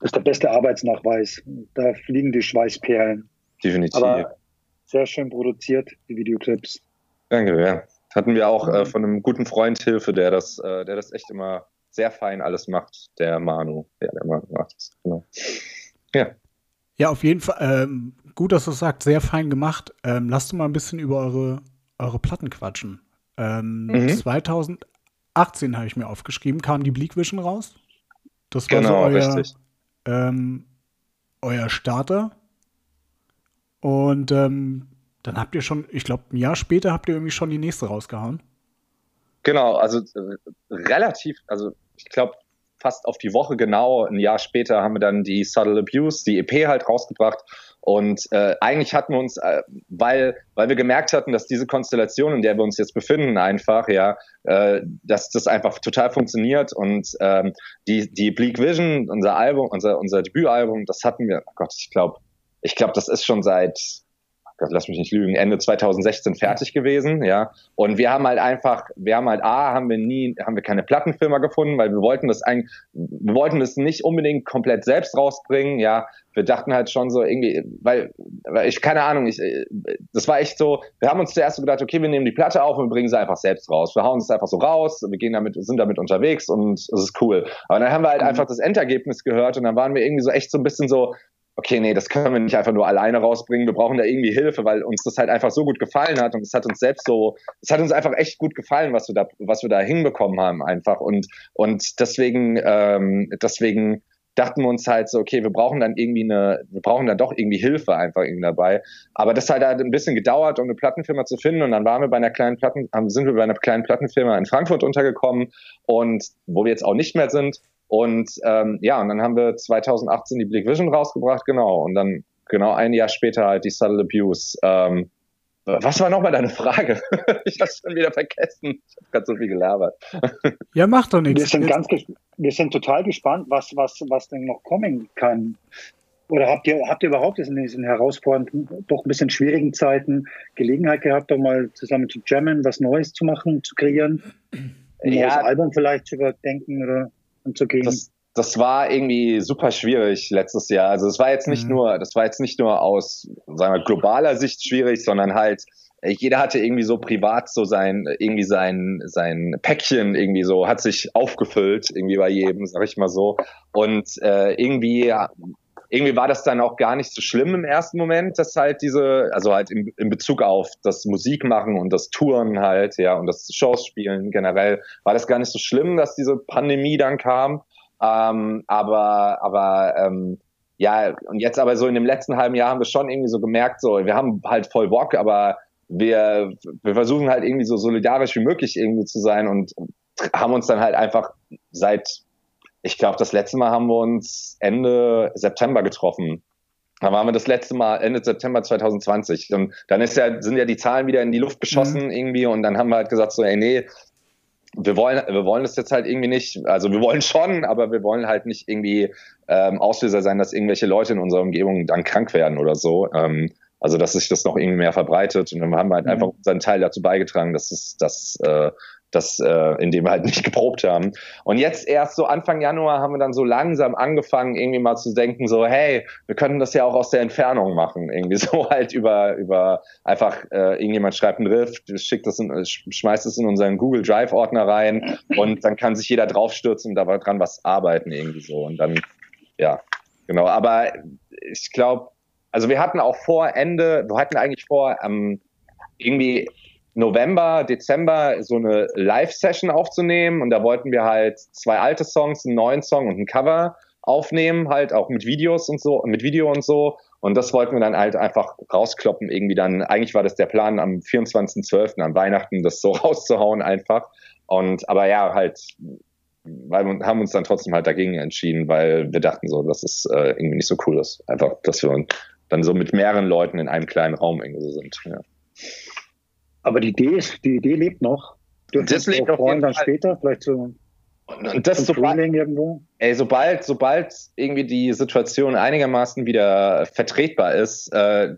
Das ist der beste Arbeitsnachweis. Da fliegen die Schweißperlen. Definitiv. Aber sehr schön produziert, die Videoclips. Danke, ja. Hatten wir auch äh, von einem guten Freund Hilfe, der das, äh, der das echt immer sehr fein alles macht, der Manu, der, der Manu macht das. Genau. Ja. Ja, auf jeden Fall. Ähm, gut, dass du es sagst, sehr fein gemacht. Ähm, lasst uns mal ein bisschen über eure, eure Platten quatschen. Ähm, mhm. 2018 habe ich mir aufgeschrieben, kam die Bleak Vision raus. Das war genau, so euer, ähm, euer Starter. Und ähm, dann habt ihr schon, ich glaube, ein Jahr später habt ihr irgendwie schon die nächste rausgehauen. Genau, also äh, relativ, also ich glaube, fast auf die Woche genau, ein Jahr später haben wir dann die Subtle Abuse, die EP halt rausgebracht. Und äh, eigentlich hatten wir uns, äh, weil, weil wir gemerkt hatten, dass diese Konstellation, in der wir uns jetzt befinden, einfach, ja, äh, dass das einfach total funktioniert. Und ähm, die, die Bleak Vision, unser Album, unser, unser Debütalbum, das hatten wir, oh Gott, ich glaube, ich glaube, das ist schon seit lass mich nicht lügen, Ende 2016 fertig gewesen, ja. Und wir haben halt einfach, wir haben halt A, haben wir nie, haben wir keine Plattenfirma gefunden, weil wir wollten das eigentlich, wir wollten das nicht unbedingt komplett selbst rausbringen, ja. Wir dachten halt schon so irgendwie, weil, weil ich, keine Ahnung, ich, das war echt so, wir haben uns zuerst so gedacht, okay, wir nehmen die Platte auf und bringen sie einfach selbst raus. Wir hauen es einfach so raus, wir gehen damit, sind damit unterwegs und es ist cool. Aber dann haben wir halt mhm. einfach das Endergebnis gehört und dann waren wir irgendwie so echt so ein bisschen so, okay, nee, das können wir nicht einfach nur alleine rausbringen, wir brauchen da irgendwie Hilfe, weil uns das halt einfach so gut gefallen hat und es hat uns selbst so, es hat uns einfach echt gut gefallen, was wir da, was wir da hinbekommen haben einfach und und deswegen, ähm, deswegen dachten wir uns halt so, okay, wir brauchen dann irgendwie eine, wir brauchen dann doch irgendwie Hilfe einfach irgendwie dabei. Aber das hat halt ein bisschen gedauert, um eine Plattenfirma zu finden. Und dann waren wir bei einer kleinen Platten, sind wir bei einer kleinen Plattenfirma in Frankfurt untergekommen und wo wir jetzt auch nicht mehr sind. Und ähm, ja, und dann haben wir 2018 die Bleak Vision rausgebracht, genau. Und dann genau ein Jahr später halt die Subtle Abuse. Ähm, was war nochmal deine Frage? *laughs* ich hab's schon wieder vergessen. Ich habe gerade so viel gelabert. ja, macht doch nichts. Wir sind, ganz wir sind total gespannt, was, was, was denn noch kommen kann. Oder habt ihr, habt ihr überhaupt in diesen herausfordernden, doch ein bisschen schwierigen Zeiten Gelegenheit gehabt, doch mal zusammen zu jammen, was Neues zu machen, zu kreieren? Ein ja. neues Album vielleicht zu überdenken oder? Umzugehen? Das, das war irgendwie super schwierig letztes Jahr. Also es war jetzt nicht mhm. nur, das war jetzt nicht nur aus, sagen wir, globaler Sicht schwierig, sondern halt äh, jeder hatte irgendwie so privat so sein, irgendwie sein, sein Päckchen irgendwie so, hat sich aufgefüllt, irgendwie bei jedem, sag ich mal so. Und äh, irgendwie irgendwie war das dann auch gar nicht so schlimm im ersten Moment, dass halt diese, also halt in, in Bezug auf das Musikmachen und das Touren halt, ja, und das Shows spielen generell, war das gar nicht so schlimm, dass diese Pandemie dann kam. Ähm, aber, aber ähm, ja, und jetzt aber so in dem letzten halben Jahr haben wir schon irgendwie so gemerkt, so, wir haben halt voll Bock, aber wir, wir versuchen halt irgendwie so solidarisch wie möglich irgendwie zu sein und haben uns dann halt einfach seit ich glaube, das letzte Mal haben wir uns Ende September getroffen. Da waren wir das letzte Mal Ende September 2020. Und dann ist ja, sind ja die Zahlen wieder in die Luft geschossen mhm. irgendwie. Und dann haben wir halt gesagt so, ey, nee, wir wollen, wir wollen das jetzt halt irgendwie nicht, also wir wollen schon, aber wir wollen halt nicht irgendwie ähm, Auslöser sein, dass irgendwelche Leute in unserer Umgebung dann krank werden oder so. Ähm, also dass sich das noch irgendwie mehr verbreitet. Und dann haben wir halt mhm. einfach unseren Teil dazu beigetragen, dass es, dass äh, das, äh, in dem wir halt *laughs* nicht geprobt haben. Und jetzt erst so Anfang Januar haben wir dann so langsam angefangen, irgendwie mal zu denken, so, hey, wir können das ja auch aus der Entfernung machen. *laughs* Irgendwie so halt über, über einfach, äh, irgendjemand schreibt einen Riff, schickt das in, schmeißt es in unseren Google Drive Ordner rein *laughs* und dann kann sich jeder draufstürzen und da dran was arbeiten irgendwie so. Und dann, ja, genau. Aber ich glaube, also wir hatten auch vor Ende, wir hatten eigentlich vor, ähm, irgendwie November, Dezember so eine Live-Session aufzunehmen und da wollten wir halt zwei alte Songs, einen neuen Song und ein Cover aufnehmen, halt auch mit Videos und so, mit Video und so. Und das wollten wir dann halt einfach rauskloppen, irgendwie dann, eigentlich war das der Plan am 24.12. an Weihnachten, das so *laughs* rauszuhauen einfach. Und, aber ja, halt, weil wir haben uns dann trotzdem halt dagegen entschieden, weil wir dachten so, dass es äh, irgendwie nicht so cool ist. Einfach, dass wir dann so mit mehreren Leuten in einem kleinen Raum irgendwie so sind, ja. Aber die Idee, ist, die Idee lebt noch. Dürfen Das auf jeden freuen, dann Fall. später, vielleicht so Und, und das sobald, irgendwo. ey, sobald, sobald irgendwie die Situation einigermaßen wieder vertretbar ist, äh,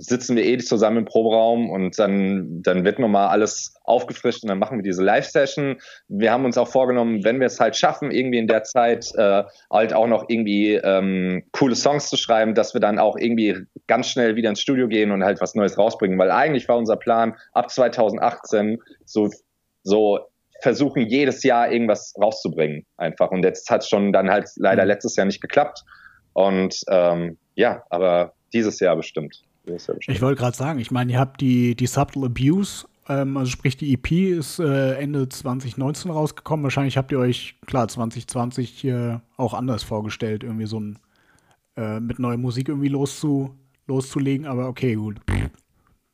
sitzen wir eh zusammen im Proberaum und dann, dann wird nochmal alles aufgefrischt und dann machen wir diese Live-Session. Wir haben uns auch vorgenommen, wenn wir es halt schaffen, irgendwie in der Zeit äh, halt auch noch irgendwie ähm, coole Songs zu schreiben, dass wir dann auch irgendwie ganz schnell wieder ins Studio gehen und halt was Neues rausbringen. Weil eigentlich war unser Plan, ab 2018 so, so versuchen, jedes Jahr irgendwas rauszubringen einfach. Und jetzt hat es schon dann halt leider Mhm. letztes Jahr nicht geklappt. Und ähm, ja, aber dieses Jahr bestimmt. Ich wollte gerade sagen, ich meine, ihr habt die, die Subtle Abuse, ähm, also sprich die EP ist äh, Ende 2019 rausgekommen. Wahrscheinlich habt ihr euch, klar, 2020 äh, auch anders vorgestellt, irgendwie so ein äh, mit neuer Musik irgendwie loszu, loszulegen, aber okay, gut.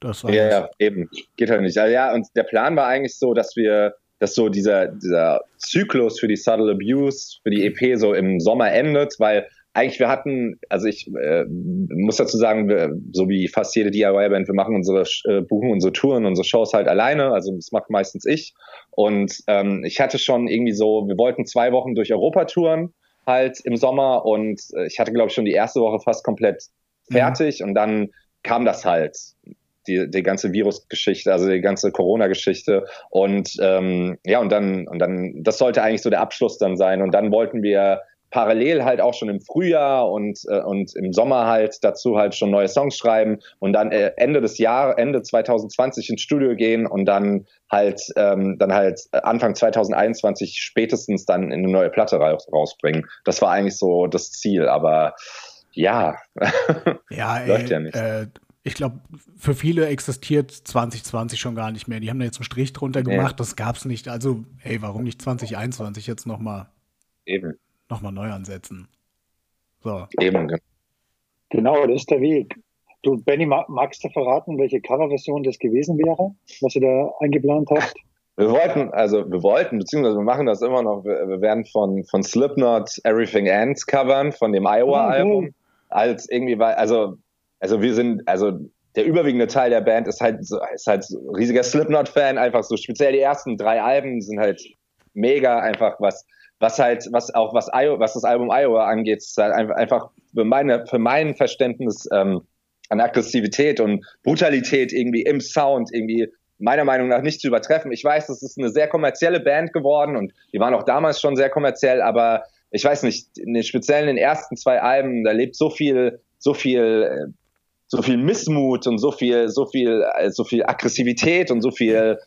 Das war Ja, ja, eben. Geht halt nicht. Also, ja, und der Plan war eigentlich so, dass wir, dass so dieser, dieser Zyklus für die Subtle Abuse, für die EP so im Sommer endet, weil eigentlich wir hatten, also ich äh, muss dazu sagen, wir, so wie fast jede DIY-Band, wir machen unsere, äh, buchen unsere Touren, unsere Shows halt alleine, also das macht meistens ich. Und ähm, ich hatte schon irgendwie so, wir wollten zwei Wochen durch Europa touren, halt im Sommer. Und äh, ich hatte, glaube ich, schon die erste Woche fast komplett fertig. Und dann kam das halt. Die, die ganze Virusgeschichte, also die ganze Corona-Geschichte. Und ähm, ja und dann und dann das sollte eigentlich so der Abschluss dann sein. Und dann wollten wir parallel halt auch schon im Frühjahr und äh, und im Sommer halt dazu halt schon neue Songs schreiben und dann äh, Ende des Jahres Ende 2020 ins Studio gehen und dann halt ähm, dann halt Anfang 2021 spätestens dann eine neue Platte raus, rausbringen. Das war eigentlich so das Ziel, aber ja, *laughs* Ja, ey, Läuft ja nicht. Äh, ich glaube, für viele existiert 2020 schon gar nicht mehr. Die haben da jetzt einen Strich drunter Nee. gemacht, das gab's nicht. Also, ey, warum nicht 2021 jetzt nochmal eben, noch mal neu ansetzen? So. eben. Genau, das ist der Weg. Du, Benny, ma- magst du verraten, welche Coverversion das gewesen wäre, was ihr da eingeplant habt? Wir wollten, also wir wollten, beziehungsweise wir machen das immer noch, wir, wir werden von, von Slipknot Everything Ends covern, von dem Iowa-Album, als irgendwie, weil, also, also wir sind, also der überwiegende Teil der Band ist halt, so, ist halt so ein riesiger Slipknot-Fan, einfach so speziell die ersten drei Alben sind halt mega einfach, was, was halt, was auch was Iowa, was das Album Iowa angeht, ist halt einfach, für meine, für mein Verständnis ähm, an Aggressivität und Brutalität irgendwie im Sound irgendwie meiner Meinung nach nicht zu übertreffen. Ich weiß, das ist eine sehr kommerzielle Band geworden und die waren auch damals schon sehr kommerziell, aber ich weiß nicht, in den speziellen in den ersten zwei Alben, da lebt so viel, so viel, äh, so viel Missmut und so viel, so viel, äh, so viel Aggressivität und so viel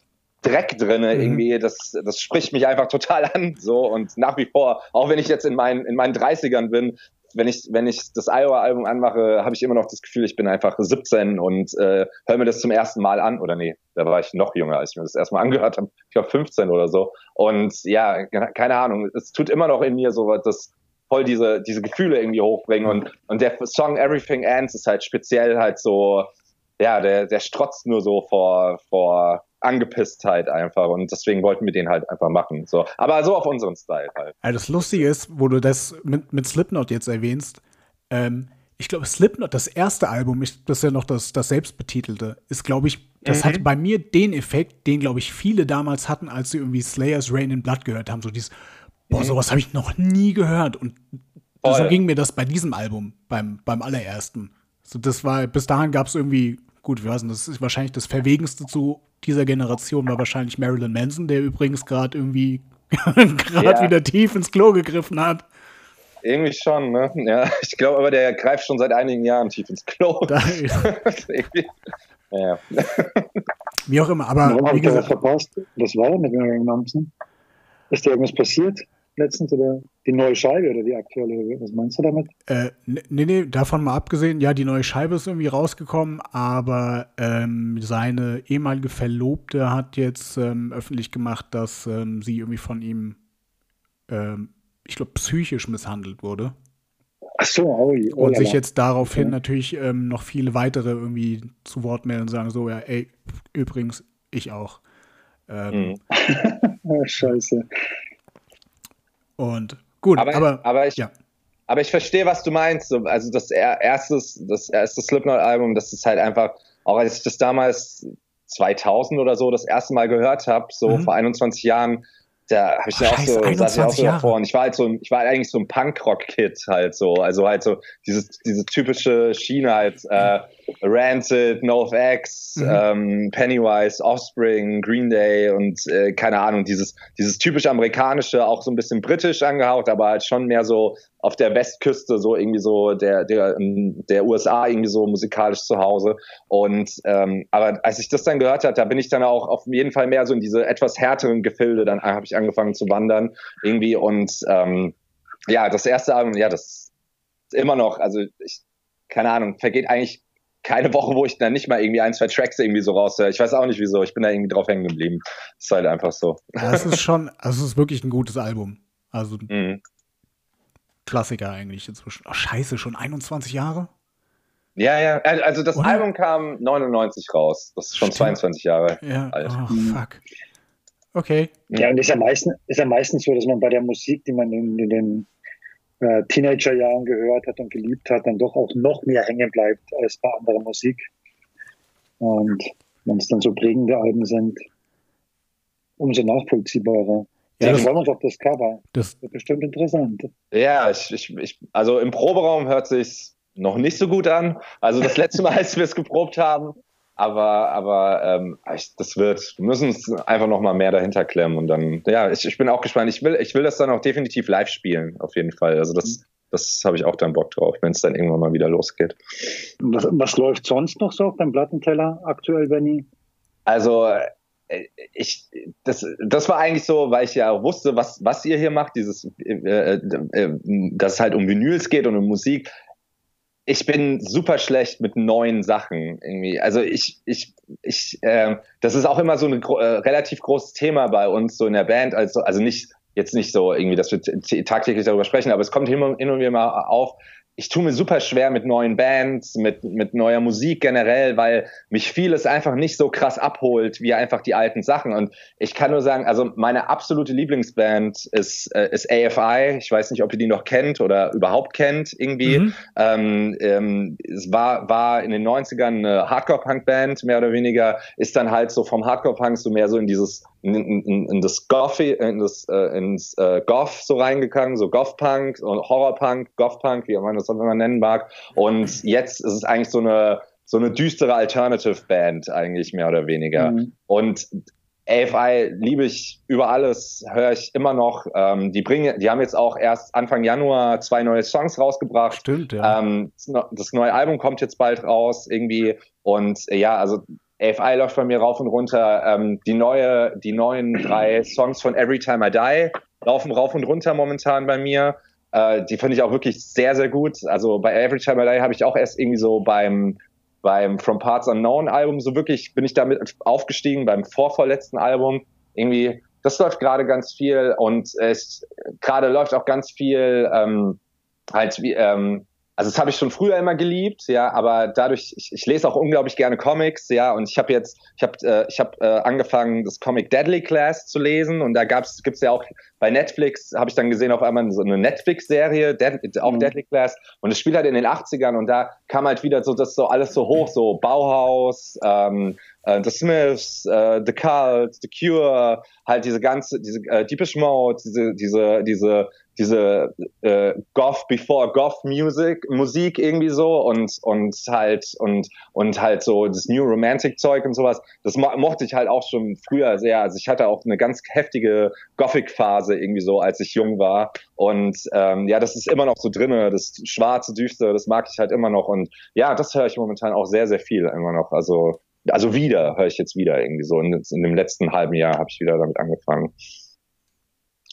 Dreck drinne Mhm. irgendwie, das, das spricht mich einfach total an, so und nach wie vor, auch wenn ich jetzt in meinen, in meinen 30ern bin, wenn ich, wenn ich das Iowa-Album anmache, habe ich immer noch das Gefühl, ich bin einfach 17 und äh, höre mir das zum ersten Mal an. Oder nee, da war ich noch jünger, als ich mir das erstmal angehört habe. Ich glaube 15 oder so. Und ja, keine Ahnung, es tut immer noch in mir so was, das voll diese, diese Gefühle irgendwie hochbringen. Und, und der Song Everything Ends ist halt speziell halt so, ja, der, der strotzt nur so vor, vor Angepisstheit einfach. Und deswegen wollten wir den halt einfach machen. So. Aber so auf unseren Style halt. Ja, das Lustige ist, wo du das mit, mit Slipknot jetzt erwähnst, ähm, ich glaube, Slipknot, das erste Album, ich, das ist ja noch das, das selbstbetitelte, ist, glaube ich, das Mhm. hat bei mir den Effekt, den, glaube ich, viele damals hatten, als sie irgendwie Slayers Rain in Blood gehört haben. So dieses, boah, sowas habe ich noch nie gehört. Und so Mhm. Ging mir das bei diesem Album, beim, beim allerersten. So, das war, bis dahin gab es irgendwie, gut, wir wissen, das ist wahrscheinlich das Verwegenste zu dieser Generation, war wahrscheinlich Marilyn Manson, der übrigens gerade irgendwie *laughs* gerade Ja. wieder tief ins Klo gegriffen hat. Irgendwie schon, ne? Ja, ich glaube aber, der greift schon seit einigen Jahren tief ins Klo. Da, ja. *laughs* wie auch immer, Warum aber habe wie gesagt, verpasst? Das war mit Marilyn Manson. Ist da irgendwas passiert letztens oder die neue Scheibe oder die aktuelle? Was meinst du damit? äh, nee, nee, davon mal abgesehen, ja, die neue Scheibe ist irgendwie rausgekommen, aber ähm, seine ehemalige Verlobte hat jetzt ähm, öffentlich gemacht, dass ähm, sie irgendwie von ihm, ähm, ich glaube, psychisch misshandelt wurde. Ach so, oh, oh, Und sich jetzt daraufhin Okay. natürlich ähm, noch viele weitere irgendwie zu Wort melden und sagen so, ja, ey, übrigens, ich auch. Ähm, Mhm. *laughs* Scheiße. Und gut, Aber, aber, aber, ich, ja. aber ich verstehe, was du meinst. So, Also das er- erstes, das erste Slipknot-Album, das ist halt einfach, auch als ich das damals 2000 oder so das erste Mal gehört habe, so mhm. vor 21 Jahren, da habe ich ja auch so, saß ich auch so davor und ich war halt so, ich war eigentlich so ein Punkrock-Kid halt so, also halt so dieses, diese typische Schiene halt, äh, Rancid, NoFX, mhm. ähm, Pennywise, Offspring, Green Day und äh, keine Ahnung, dieses, dieses typisch amerikanische, auch so ein bisschen britisch angehaucht, aber halt schon mehr so auf der Westküste, so irgendwie so der, der, der USA irgendwie so musikalisch zu Hause. Und ähm, aber als ich das dann gehört habe, da bin ich dann auch auf jeden Fall mehr so in diese etwas härteren Gefilde, dann habe ich angefangen zu wandern irgendwie und ähm, ja, das erste Album, ja, das ist immer noch, also ich, keine Ahnung, vergeht eigentlich keine Woche, wo ich dann nicht mal irgendwie ein, zwei Tracks irgendwie so raushöre. Ich weiß auch nicht wieso. Ich bin da irgendwie drauf hängen geblieben. Ist halt einfach so. Das ist schon, also es ist wirklich ein gutes Album. Also *laughs* mhm. Klassiker eigentlich inzwischen. Oh, scheiße, schon 21 Jahre? Ja, ja. Also das Oder? Album kam 99 raus. Das ist schon Stimmt. 22 Jahre ja. alt. Oh, fuck. Okay. Ja, und ist ja, meistens, ist ja meistens so, dass man bei der Musik, die man in, in den äh, Teenagerjahren gehört hat und geliebt hat, dann doch auch noch mehr hängen bleibt als bei anderer Musik. Und wenn es dann so prägende Alben sind, umso nachvollziehbarer. Ja, wir freuen uns auf das Cover. Das wird bestimmt interessant. Ja, ich, ich, ich, also im Proberaum hört sich noch nicht so gut an. Also das letzte Mal, *laughs* als wir es geprobt haben, aber, aber ähm, das wird, wir müssen uns einfach noch mal mehr dahinter klemmen und dann, ja, ich, ich bin auch gespannt. Ich will, ich will das dann auch definitiv live spielen, auf jeden Fall. Also das, das habe ich auch dann Bock drauf, wenn es dann irgendwann mal wieder losgeht. Was, was läuft sonst noch so auf deinem Plattenteller aktuell, Benny? Also äh, ich, das, das war eigentlich so, weil ich ja wusste, was, was ihr hier macht, dieses, äh, äh, äh, dass es halt um Vinyls geht und um Musik ich bin super schlecht mit neuen Sachen irgendwie. Also ich, ich, ich, äh, das ist auch immer so ein äh, relativ großes Thema bei uns so in der Band. Also, also nicht jetzt nicht so irgendwie, dass wir tagtäglich darüber sprechen, aber es kommt hin und, hin und wieder mal auf, ich tue mir super schwer mit neuen Bands, mit, mit neuer Musik generell, weil mich vieles einfach nicht so krass abholt wie einfach die alten Sachen. Und ich kann nur sagen, also meine absolute Lieblingsband ist, äh, ist AFI. Ich weiß nicht, ob ihr die noch kennt oder überhaupt kennt irgendwie. Mhm. Ähm, ähm, es war, war in den 90ern eine Hardcore-Punk-Band, mehr oder weniger, ist dann halt so vom Hardcore-Punk so mehr so in dieses in, in, in das Goth, in das, äh, ins äh, Goth so reingegangen, so Goth-Punk und Horror-Punk, Goth-Punk, wie man das auch immer nennen mag. Und jetzt ist es eigentlich so eine so eine düstere Alternative-Band eigentlich mehr oder weniger. Mhm. Und AFI liebe ich über alles, höre ich immer noch. Ähm, die bringen, die haben jetzt auch erst Anfang Januar zwei neue Songs rausgebracht. Stimmt, ja. Ähm, das neue Album kommt jetzt bald raus irgendwie. Und ja, also AFI läuft bei mir rauf und runter. Ähm, die neue, die neuen drei Songs von Every Time I Die laufen rauf und runter momentan bei mir. Äh, die finde ich auch wirklich sehr, sehr gut. Also bei Every Time I Die habe ich auch erst irgendwie so beim beim From Parts Unknown Album so wirklich bin ich damit aufgestiegen beim vorvorletzten Album irgendwie das läuft gerade ganz viel und es gerade läuft auch ganz viel ähm, halt wie ähm, also das habe ich schon früher immer geliebt, ja, aber dadurch, ich, ich lese auch unglaublich gerne Comics, ja, und ich habe jetzt, ich habe äh, ich hab, äh, angefangen, das Comic Deadly Class zu lesen und da gab's gibt's ja auch bei Netflix, habe ich dann gesehen auf einmal so eine Netflix-Serie, Dead, auch mhm. Deadly Class und es spielt halt in den 80ern und da kam halt wieder so das so alles so hoch, so Bauhaus, ähm, äh, The Smiths, äh, The Cult, The Cure, halt diese ganze, diese äh, Deepish Mode, diese, diese, diese diese äh, Goth before Goth Music Musik irgendwie so und und halt und und halt so das New Romantic Zeug und sowas. Das mo mochte ich halt auch schon früher sehr. Also ich hatte auch eine ganz heftige Gothic Phase irgendwie so als ich jung war. Und ähm, ja das ist immer noch so drinne. Das schwarze düstere das mag ich halt immer noch. Und ja das höre ich momentan auch sehr sehr viel immer noch. Also also wieder höre ich jetzt wieder irgendwie so. In, in dem letzten halben Jahr habe ich wieder damit angefangen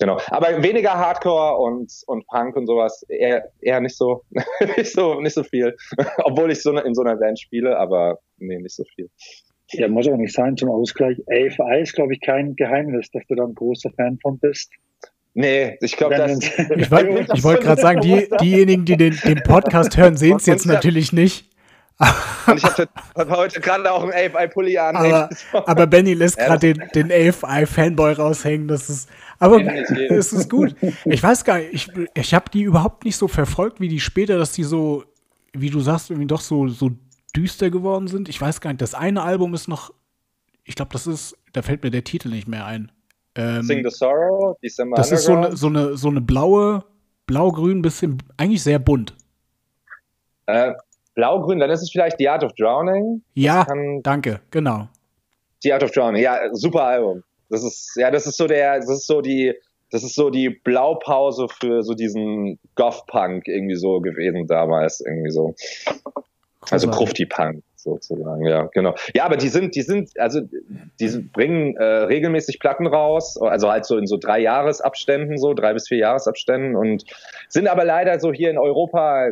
Genau. Aber weniger Hardcore und, und Punk und sowas, eher, eher nicht so, *laughs* nicht so, nicht so viel. *laughs* Obwohl ich so in so einer Band spiele, aber nee, nicht so viel. Ja, muss auch nicht sein zum Ausgleich. AFI ist, glaube ich, kein Geheimnis, dass du da ein großer Fan von bist. Nee, ich glaube, das. *laughs* Ich wollte wollt gerade sagen, die, diejenigen, die den, den Podcast hören, sehen es jetzt natürlich nicht. Und ich habe heute gerade auch einen AFI-Pulli an. Aber, aber Benny lässt gerade den, den AFI-Fanboy raushängen. Das ist, aber *laughs* es ist gut. Ich weiß gar nicht, ich, ich habe die überhaupt nicht so verfolgt, wie die später, dass die so, wie du sagst, irgendwie doch so, so düster geworden sind. Ich weiß gar nicht, das eine Album ist noch ich glaube, das ist, da fällt mir der Titel nicht mehr ein. Ähm, Sing the Sorrow, December das ist so eine, so eine, so eine blaue, blau-grün, bisschen, eigentlich sehr bunt. Äh, Blau-Grün, dann ist es vielleicht The Art of Drowning. Ja, Kann, danke, genau. The Art of Drowning, ja, super Album. Das ist, ja, das ist so der, das ist so die, das ist so die Blaupause für so diesen Goth-Punk irgendwie so gewesen damals, irgendwie so. Also. Krufti-Punk sozusagen, ja, genau. Ja, aber die sind, die sind, also die bringen äh, regelmäßig Platten raus, also halt so in so drei Jahresabständen, so drei bis vier Jahresabständen und sind aber leider so hier in Europa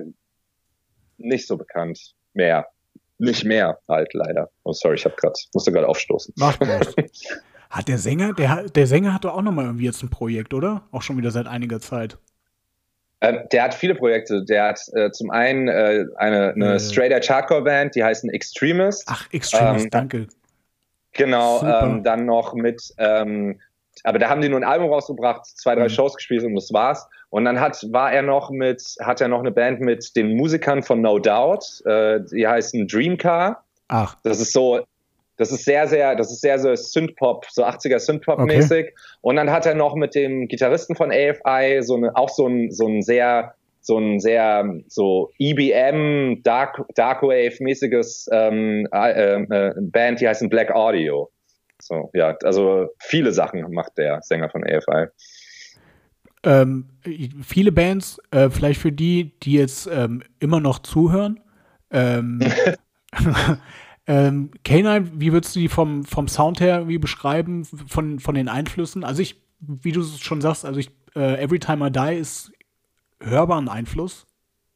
nicht so bekannt mehr. Nicht mehr halt leider. Oh sorry, ich hab grad, musste gerade aufstoßen. Macht nichts. *laughs* Hat der Sänger, der, hat- der Sänger hat doch auch nochmal irgendwie jetzt ein Projekt, oder? Auch schon wieder seit einiger Zeit. Ähm, der hat viele Projekte. Der hat äh, zum einen äh, eine, eine Äh. Straight Edge Hardcore Band, die heißen Extremist. Ach, Extremist, Ähm, danke. Genau, ähm, dann noch mit, ähm, aber da haben die nur ein Album rausgebracht, zwei, drei Mhm. Shows gespielt und das war's. Und dann hat, war er noch mit, hat er noch eine Band mit den Musikern von No Doubt, äh, die heißen Dreamcar. Ach, Das ist so, das ist sehr, sehr, das ist sehr, sehr Synthpop, so 80er Synthpop-mäßig. Und dann hat er noch mit dem Gitarristen von AFI so eine, auch so ein, so ein sehr, so ein sehr, so EBM, Dark, Darkwave-mäßiges ähm, äh, äh, Band, die heißen Black Audio. So, ja, also viele Sachen macht der Sänger von AFI. ähm, viele Bands, äh, vielleicht für die, die jetzt ähm, immer noch zuhören. *laughs* *laughs* Ähm, K9, wie würdest du die vom, vom Sound her irgendwie beschreiben, von, von den Einflüssen? Also ich, wie du schon sagst, also ich, äh, Every Time I Die ist hörbar ein Einfluss,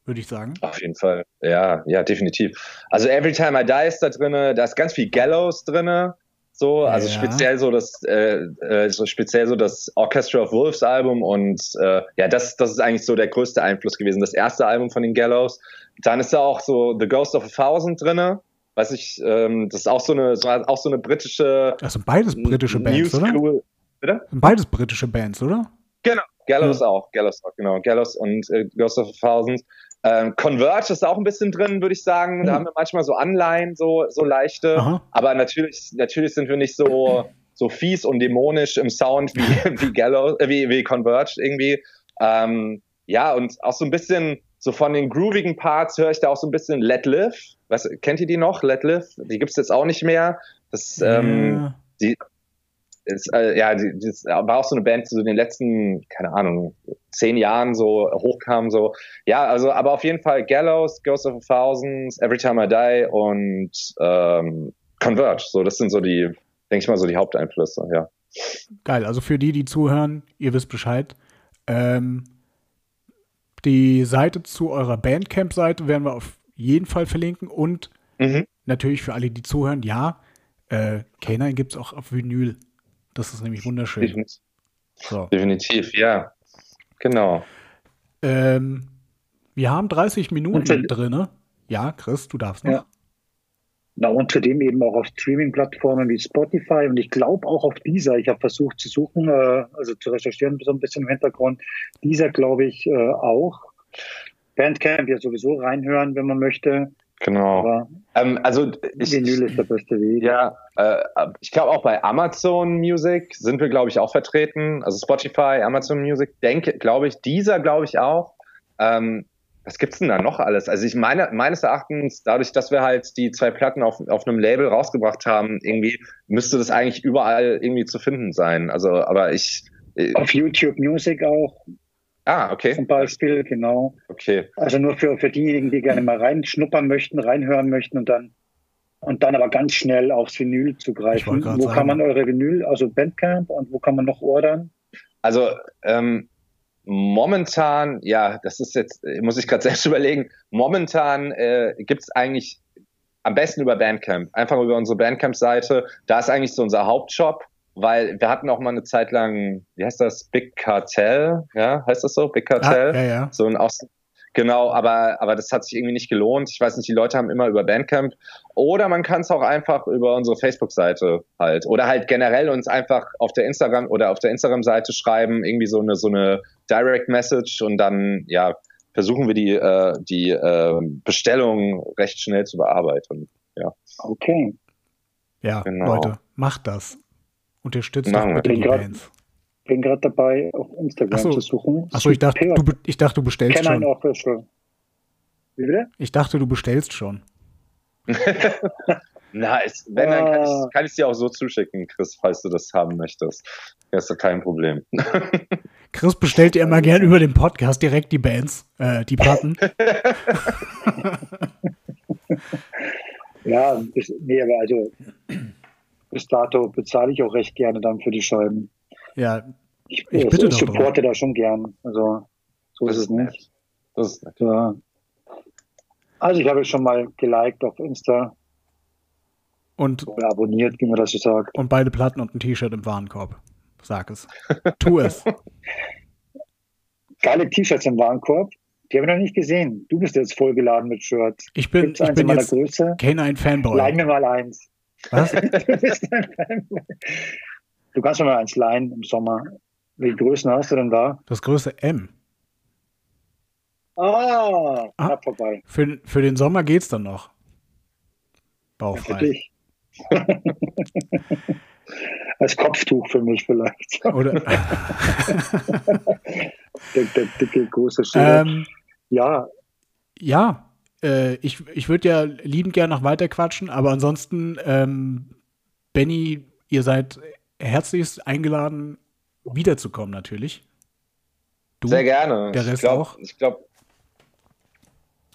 würde ich sagen. Auf jeden Fall. Ja, ja, definitiv. Also Every Time I Die ist da drinne, da ist ganz viel Gallows drinne. So, also Ja. speziell so das, äh, äh, so speziell so das Orchestra of Wolves Album und äh, ja, das, das ist eigentlich so der größte Einfluss gewesen. Das erste Album von den Gallows. Dann ist da auch so The Ghost of a Thousand drinne. Weiß ich, ähm, das ist auch so eine, so, auch so eine britische sind beides britische New Bands, oder? School. Das sind beides britische Bands, oder? Genau, Gallows auch, Gallows auch, genau. Gallows und äh, Ghost of a Thousand. Ähm, Converge ist auch ein bisschen drin, würde ich sagen. Da Hm. haben wir manchmal so Anleihen, so, so leichte. Aha. Aber natürlich, natürlich sind wir nicht so, so fies und dämonisch im Sound wie, *laughs* wie Gallows, äh, wie, wie Converge irgendwie. Ähm, ja, und auch so ein bisschen, so von den groovigen Parts höre ich da auch so ein bisschen Let Live. Was, kennt ihr die noch? Let Live? Die gibt's jetzt auch nicht mehr. Das, ähm, Ja. ist, äh, ja, die, das war auch so eine Band, die so in den letzten, keine Ahnung, zehn Jahren so hochkam, so. Ja, also, aber auf jeden Fall Gallows, Ghost of a Thousands, Every Time I Die und ähm, Converge. So, das sind so die, denke ich mal, so die Haupteinflüsse, ja. Geil, also für die, die zuhören, ihr wisst Bescheid. Ähm, die Seite zu eurer Bandcamp-Seite werden wir auf jeden Fall verlinken und Mhm. natürlich für alle, die zuhören, ja, äh, K9 gibt es auch auf Vinyl. Das ist nämlich wunderschön. Definitiv, So. definitiv, ja. Genau. Ähm, wir haben 30 Minuten drin. Ja, Chris, du darfst noch. Ja. Na, und zudem eben auch auf Streaming-Plattformen wie Spotify und ich glaube auch auf dieser. Ich habe versucht zu suchen, äh, also zu recherchieren, so ein bisschen im Hintergrund. Dieser glaube ich äh, auch. Bandcamp ja sowieso reinhören, wenn man möchte. Genau. Aber Ähm, also, ich, Vinyl ist der beste Weg. Ja, äh, ich glaube auch bei Amazon Music sind wir, glaube ich, auch vertreten. Also Spotify, Amazon Music, denke, glaube ich, dieser glaube ich auch. Ähm, was gibt's denn da noch alles? Also ich meine, meines Erachtens, dadurch, dass wir halt die zwei Platten auf, auf einem Label rausgebracht haben, irgendwie müsste das eigentlich überall irgendwie zu finden sein. Also, aber ich, äh, Auf YouTube Music auch ah, okay, zum Beispiel, genau. okay. Also nur für, für diejenigen, die gerne mal reinschnuppern möchten, reinhören möchten und dann und dann aber ganz schnell aufs Vinyl zugreifen. Wo gerade kann man sagen. eure Vinyl, also Bandcamp und wo kann man noch ordern? Also ähm, momentan, ja, das ist jetzt, muss ich gerade *laughs* selbst überlegen, momentan äh, gibt's eigentlich am besten über Bandcamp, einfach über unsere Bandcamp-Seite. Da ist eigentlich so unser Hauptshop, weil wir hatten auch mal eine Zeit lang, wie heißt das, Big Cartel, ja, heißt das so, Big Ah, Cartel? ja, ja. So ein Aus Genau, aber, aber das hat sich irgendwie nicht gelohnt. Ich weiß nicht, die Leute haben immer über Bandcamp. Oder man kann es auch einfach über unsere Facebook-Seite halt. Oder halt generell uns einfach auf der Instagram oder auf der Instagram-Seite schreiben, irgendwie so eine, so eine Direct Message und dann, ja, versuchen wir die, äh, die äh, Bestellung recht schnell zu bearbeiten. Okay. Ja, Genau. Leute, macht das. Unterstützt Machen doch bitte die Bin grad- Bands. Bin gerade dabei, auf Instagram so. zu suchen. Achso, ich dachte, du, ich dachte, du bestellst Canine schon. Official. Wie bitte? Ich dachte, du bestellst schon. *laughs* Na, ist, wenn, dann kann Ah. ich, kann ich dir auch so zuschicken, Chris, falls du das haben möchtest. Das ist doch kein Problem. *laughs* Chris bestellt dir immer gern über den Podcast direkt die Bands, äh, die Platten. *laughs* Ja, nee, aber also bis dato bezahle ich auch recht gerne dann für die Scheiben. Ja, Ich, Ich ich, bitte ich doch supporte da schon gern. Also so Das ist es nicht. Das ist nett. Ja. Also ich habe schon mal geliked auf Insta und, oder abonniert, wie man das so sagt. und beide Platten und ein T-Shirt im Warenkorb. Sag es. Tu es. *laughs* Geile T-Shirts im Warenkorb. Die habe ich noch nicht gesehen. Du bist jetzt vollgeladen mit Shirts. Ich bin, Gibt's ich eins bin in meiner jetzt Größe? kein Fanboy. Leih mir mal eins. Was? *laughs* du kannst mir mal eins leihen im Sommer. Welche Größen hast du denn da? Das Größe M. Ah, Ah. vorbei. Für, für den Sommer geht's dann noch. Ja, für Bauchfrei. dich. *laughs* Als Kopftuch für mich vielleicht. Oder? *laughs* Der, der dicke, große Schild. ähm, ja, ja, äh, ich, ich würde ja liebend gern noch weiter quatschen, aber ansonsten, ähm, Benny, ihr seid herzlichst eingeladen, wiederzukommen natürlich. Du, Sehr gerne. Der Rest ich glaub, auch? Ich glaube.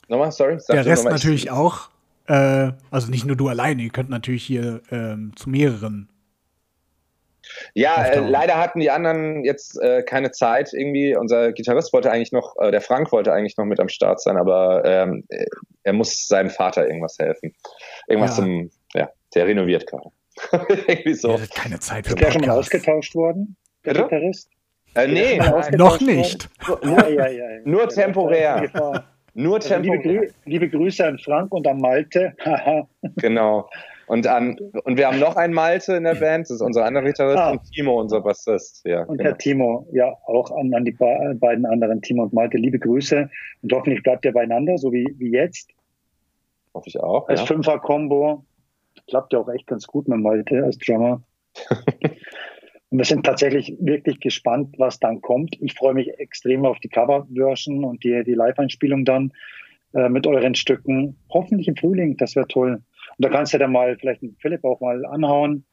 Nochmal, sorry. Der Rest nochmal. Ich- natürlich auch. Äh, also nicht nur du alleine, ihr könnt natürlich hier ähm, zu mehreren. Ja, äh, leider hatten die anderen jetzt äh, keine Zeit irgendwie. Unser Gitarrist wollte eigentlich noch, äh, der Frank wollte eigentlich noch mit am Start sein, aber ähm, äh, er muss seinem Vater irgendwas helfen. Irgendwas Ja. zum, ja, der renoviert gerade. *laughs* irgendwie so. Hattet keine Zeit für ist der schon mal ausgetauscht worden? Der Bitte? Gitarrist? Äh, nee, Ja, nein, Noch nicht. Ja, ja, ja. Nur Ja, temporär. Nur Also liebe, liebe Grüße an Frank und an Malte. *laughs* Genau. Und, an, und wir haben noch einen Malte in der Band, das ist unser anderer Gitarrist Ah. und Timo, unser Bassist. Ja, und genau. Herr Timo, ja, auch an, an die beiden anderen, Timo und Malte, liebe Grüße. Und hoffentlich bleibt ihr beieinander, so wie, wie jetzt. hoffe ich auch. Als Ja. Fünfer-Kombo. Klappt ja auch echt ganz gut mit Malte als Drummer. *laughs* und wir sind tatsächlich wirklich gespannt, was dann kommt. Ich freue mich extrem auf die Coverversion und die, die Live-Einspielung dann äh, mit euren Stücken. Hoffentlich im Frühling, das wäre toll. Und da kannst du dann mal vielleicht mit Philipp auch mal anhauen.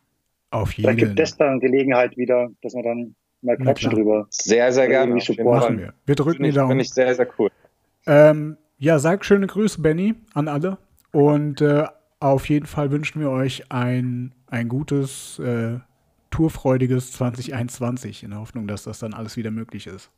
Auf Vielleicht jeden gibt es dann Gelegenheit wieder, dass wir dann mal quatschen drüber. Sehr, sehr gerne. Fall. machen wir. Wir drücken die ich, finde Daumen. ich sehr, sehr cool. Ähm, ja, sag schöne Grüße, Benny, an alle. Und äh, auf jeden Fall wünschen wir euch ein, ein gutes, äh, tourfreudiges 2021 in der Hoffnung, dass das dann alles wieder möglich ist.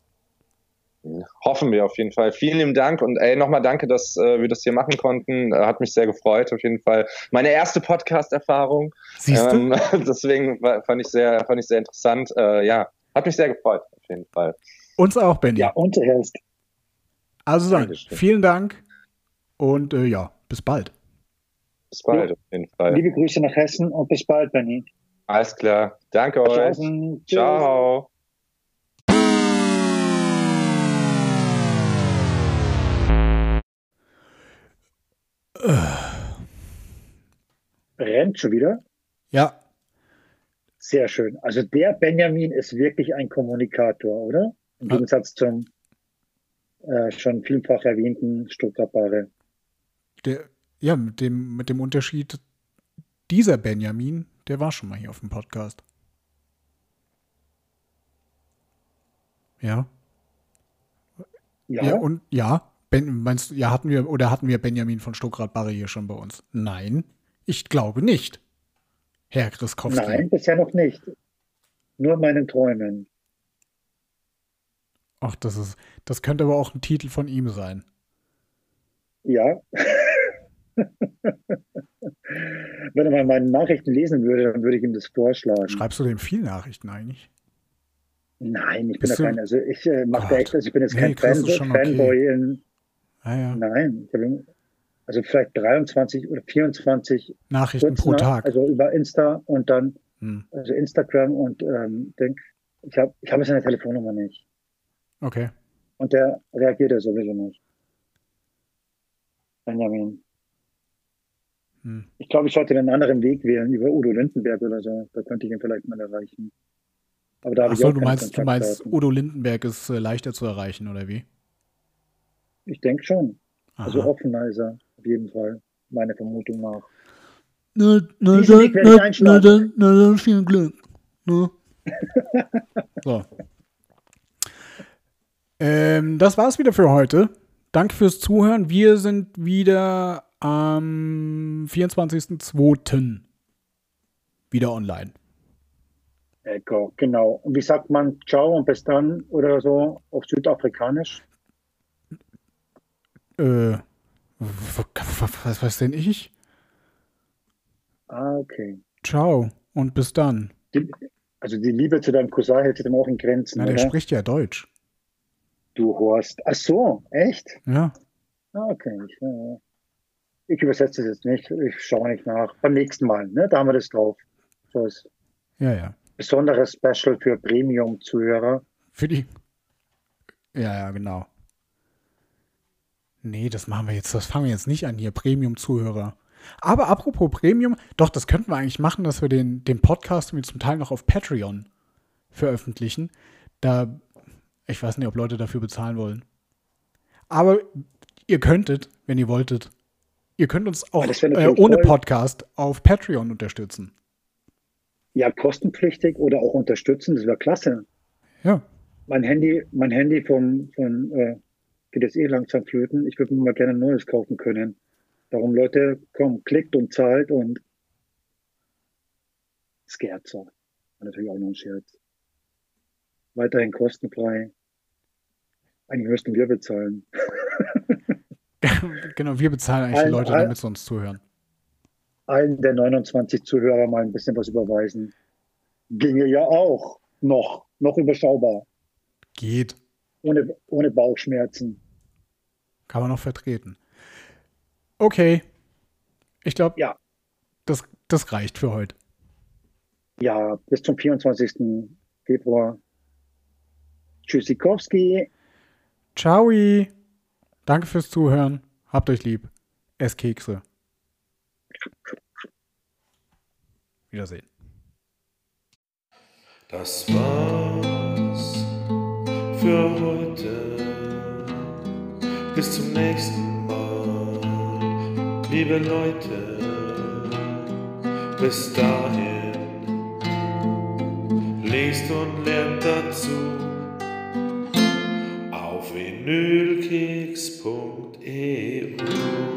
Hoffen wir auf jeden Fall. Vielen lieben Dank und ey, nochmal danke, dass äh, wir das hier machen konnten. Äh, hat mich sehr gefreut, auf jeden Fall. Meine erste Podcast-Erfahrung. Siehst du? Ähm, *laughs* deswegen war, fand, ich sehr, fand ich sehr interessant. Äh, ja, hat mich sehr gefreut, auf jeden Fall. Uns auch, Benny. Ja, und erst. also dann, Dankeschön. vielen Dank und äh, ja, bis bald. Bis bald, Ja. auf jeden Fall. Liebe Grüße nach Hessen und bis bald, Benny. Alles klar. Danke euch. Tschüss. Ciao. Rennt schon wieder. Ja, Sehr schön. Also der Benjamin ist wirklich ein Kommunikator, oder? Im Ja. Gegensatz zum äh, schon vielfach erwähnten Stuttgart-Bare. der, ja, mit dem, mit dem Unterschied, dieser Benjamin, der war schon mal hier auf dem Podcast. Ja. Ja, Ja, und ja, ben, meinst du, ja, hatten wir, oder hatten wir Benjamin von Stuckrad-Barre hier schon bei uns? Nein, ich glaube nicht. Herr Kriskowski. nein, bisher noch nicht. Nur in meinen Träumen. Ach, das ist, das könnte aber auch ein Titel von ihm sein. Ja. *laughs* Wenn er mal meine Nachrichten lesen würde, dann würde ich ihm das vorschlagen. Schreibst du dem viel Nachrichten eigentlich? Nein, ich bin Bist da du- kein, also ich äh, mache da echt, also ich bin jetzt Nee, kein Fan, schon okay. Fanboy in, Ah ja, nein, ich habe also vielleicht 23 oder 24 Nachrichten pro nach- Tag. also über Insta und dann Hm, also Instagram und ähm, denk, ich habe ich habe seine Telefonnummer nicht okay. und der reagiert ja sowieso nicht. Benjamin. Hm. Ich glaube, ich sollte einen anderen Weg wählen, über Udo Lindenberg oder so. Da könnte ich ihn vielleicht mal erreichen. Aber da habe ich auch du meinst, du meinst, Udo Lindenberg ist äh, leichter zu erreichen, oder wie? Ich denke schon. Also Aha. Also offener ist er, auf jeden Fall, meiner Vermutung nach. Na, na, da, na, na, dann, na, dann viel Glück. Ne? *laughs* so. Ähm, das war's wieder für heute. Danke fürs Zuhören. Wir sind wieder am 24.02. wieder online. Echo, genau. Und wie sagt man Ciao und bis dann oder so auf Südafrikanisch? Äh, was weiß denn ich? Ah, okay. Ciao und bis dann. Die, also die Liebe zu deinem Cousin hält sich dann auch in Grenzen. Na, der oder? spricht ja Deutsch. Du Horst. Ach so, echt? Ja. Ah, okay. Ich, ja. Ich übersetze es jetzt nicht. Ich schaue nicht nach. Beim nächsten Mal, ne? Da haben wir das drauf. So ist. Ja, ja. Besonderes Special für Premium-Zuhörer. Für die. Ja, ja, genau. Nee, das machen wir jetzt, das fangen wir jetzt nicht an hier, Premium-Zuhörer. Aber apropos Premium, doch, das könnten wir eigentlich machen, dass wir den, den Podcast zum Teil noch auf Patreon veröffentlichen. Da, ich weiß nicht, ob Leute dafür bezahlen wollen. Aber ihr könntet, wenn ihr wolltet, ihr könnt uns auch äh, ohne toll. Podcast auf Patreon unterstützen. Ja, kostenpflichtig oder auch unterstützen, das wäre klasse. Ja. Mein Handy, mein Handy vom, von äh, geht jetzt eh langsam flöten. Ich würde mir mal gerne ein neues kaufen können. Darum, Leute, komm, klickt und zahlt und Scherzo. Natürlich auch noch ein Scherz. Weiterhin kostenfrei. Eigentlich müssten wir bezahlen. *laughs* *laughs* genau, wir bezahlen eigentlich allen, die Leute, damit sie uns zuhören. Allen der 29 Zuhörer mal ein bisschen was überweisen. Ginge ja auch noch, noch überschaubar. Geht. Ohne, ohne Bauchschmerzen. Kann man noch vertreten. Okay. Ich glaube, ja. das, das reicht für heute. Ja, bis zum 24. Februar. Tschüssikowski. Ciao. Danke fürs Zuhören. Habt euch lieb. Ess Kekse. Wiedersehen. Das war's für heute. Bis zum nächsten Mal, liebe Leute. Bis dahin, lest und lernt dazu auf vinylkeks.eu.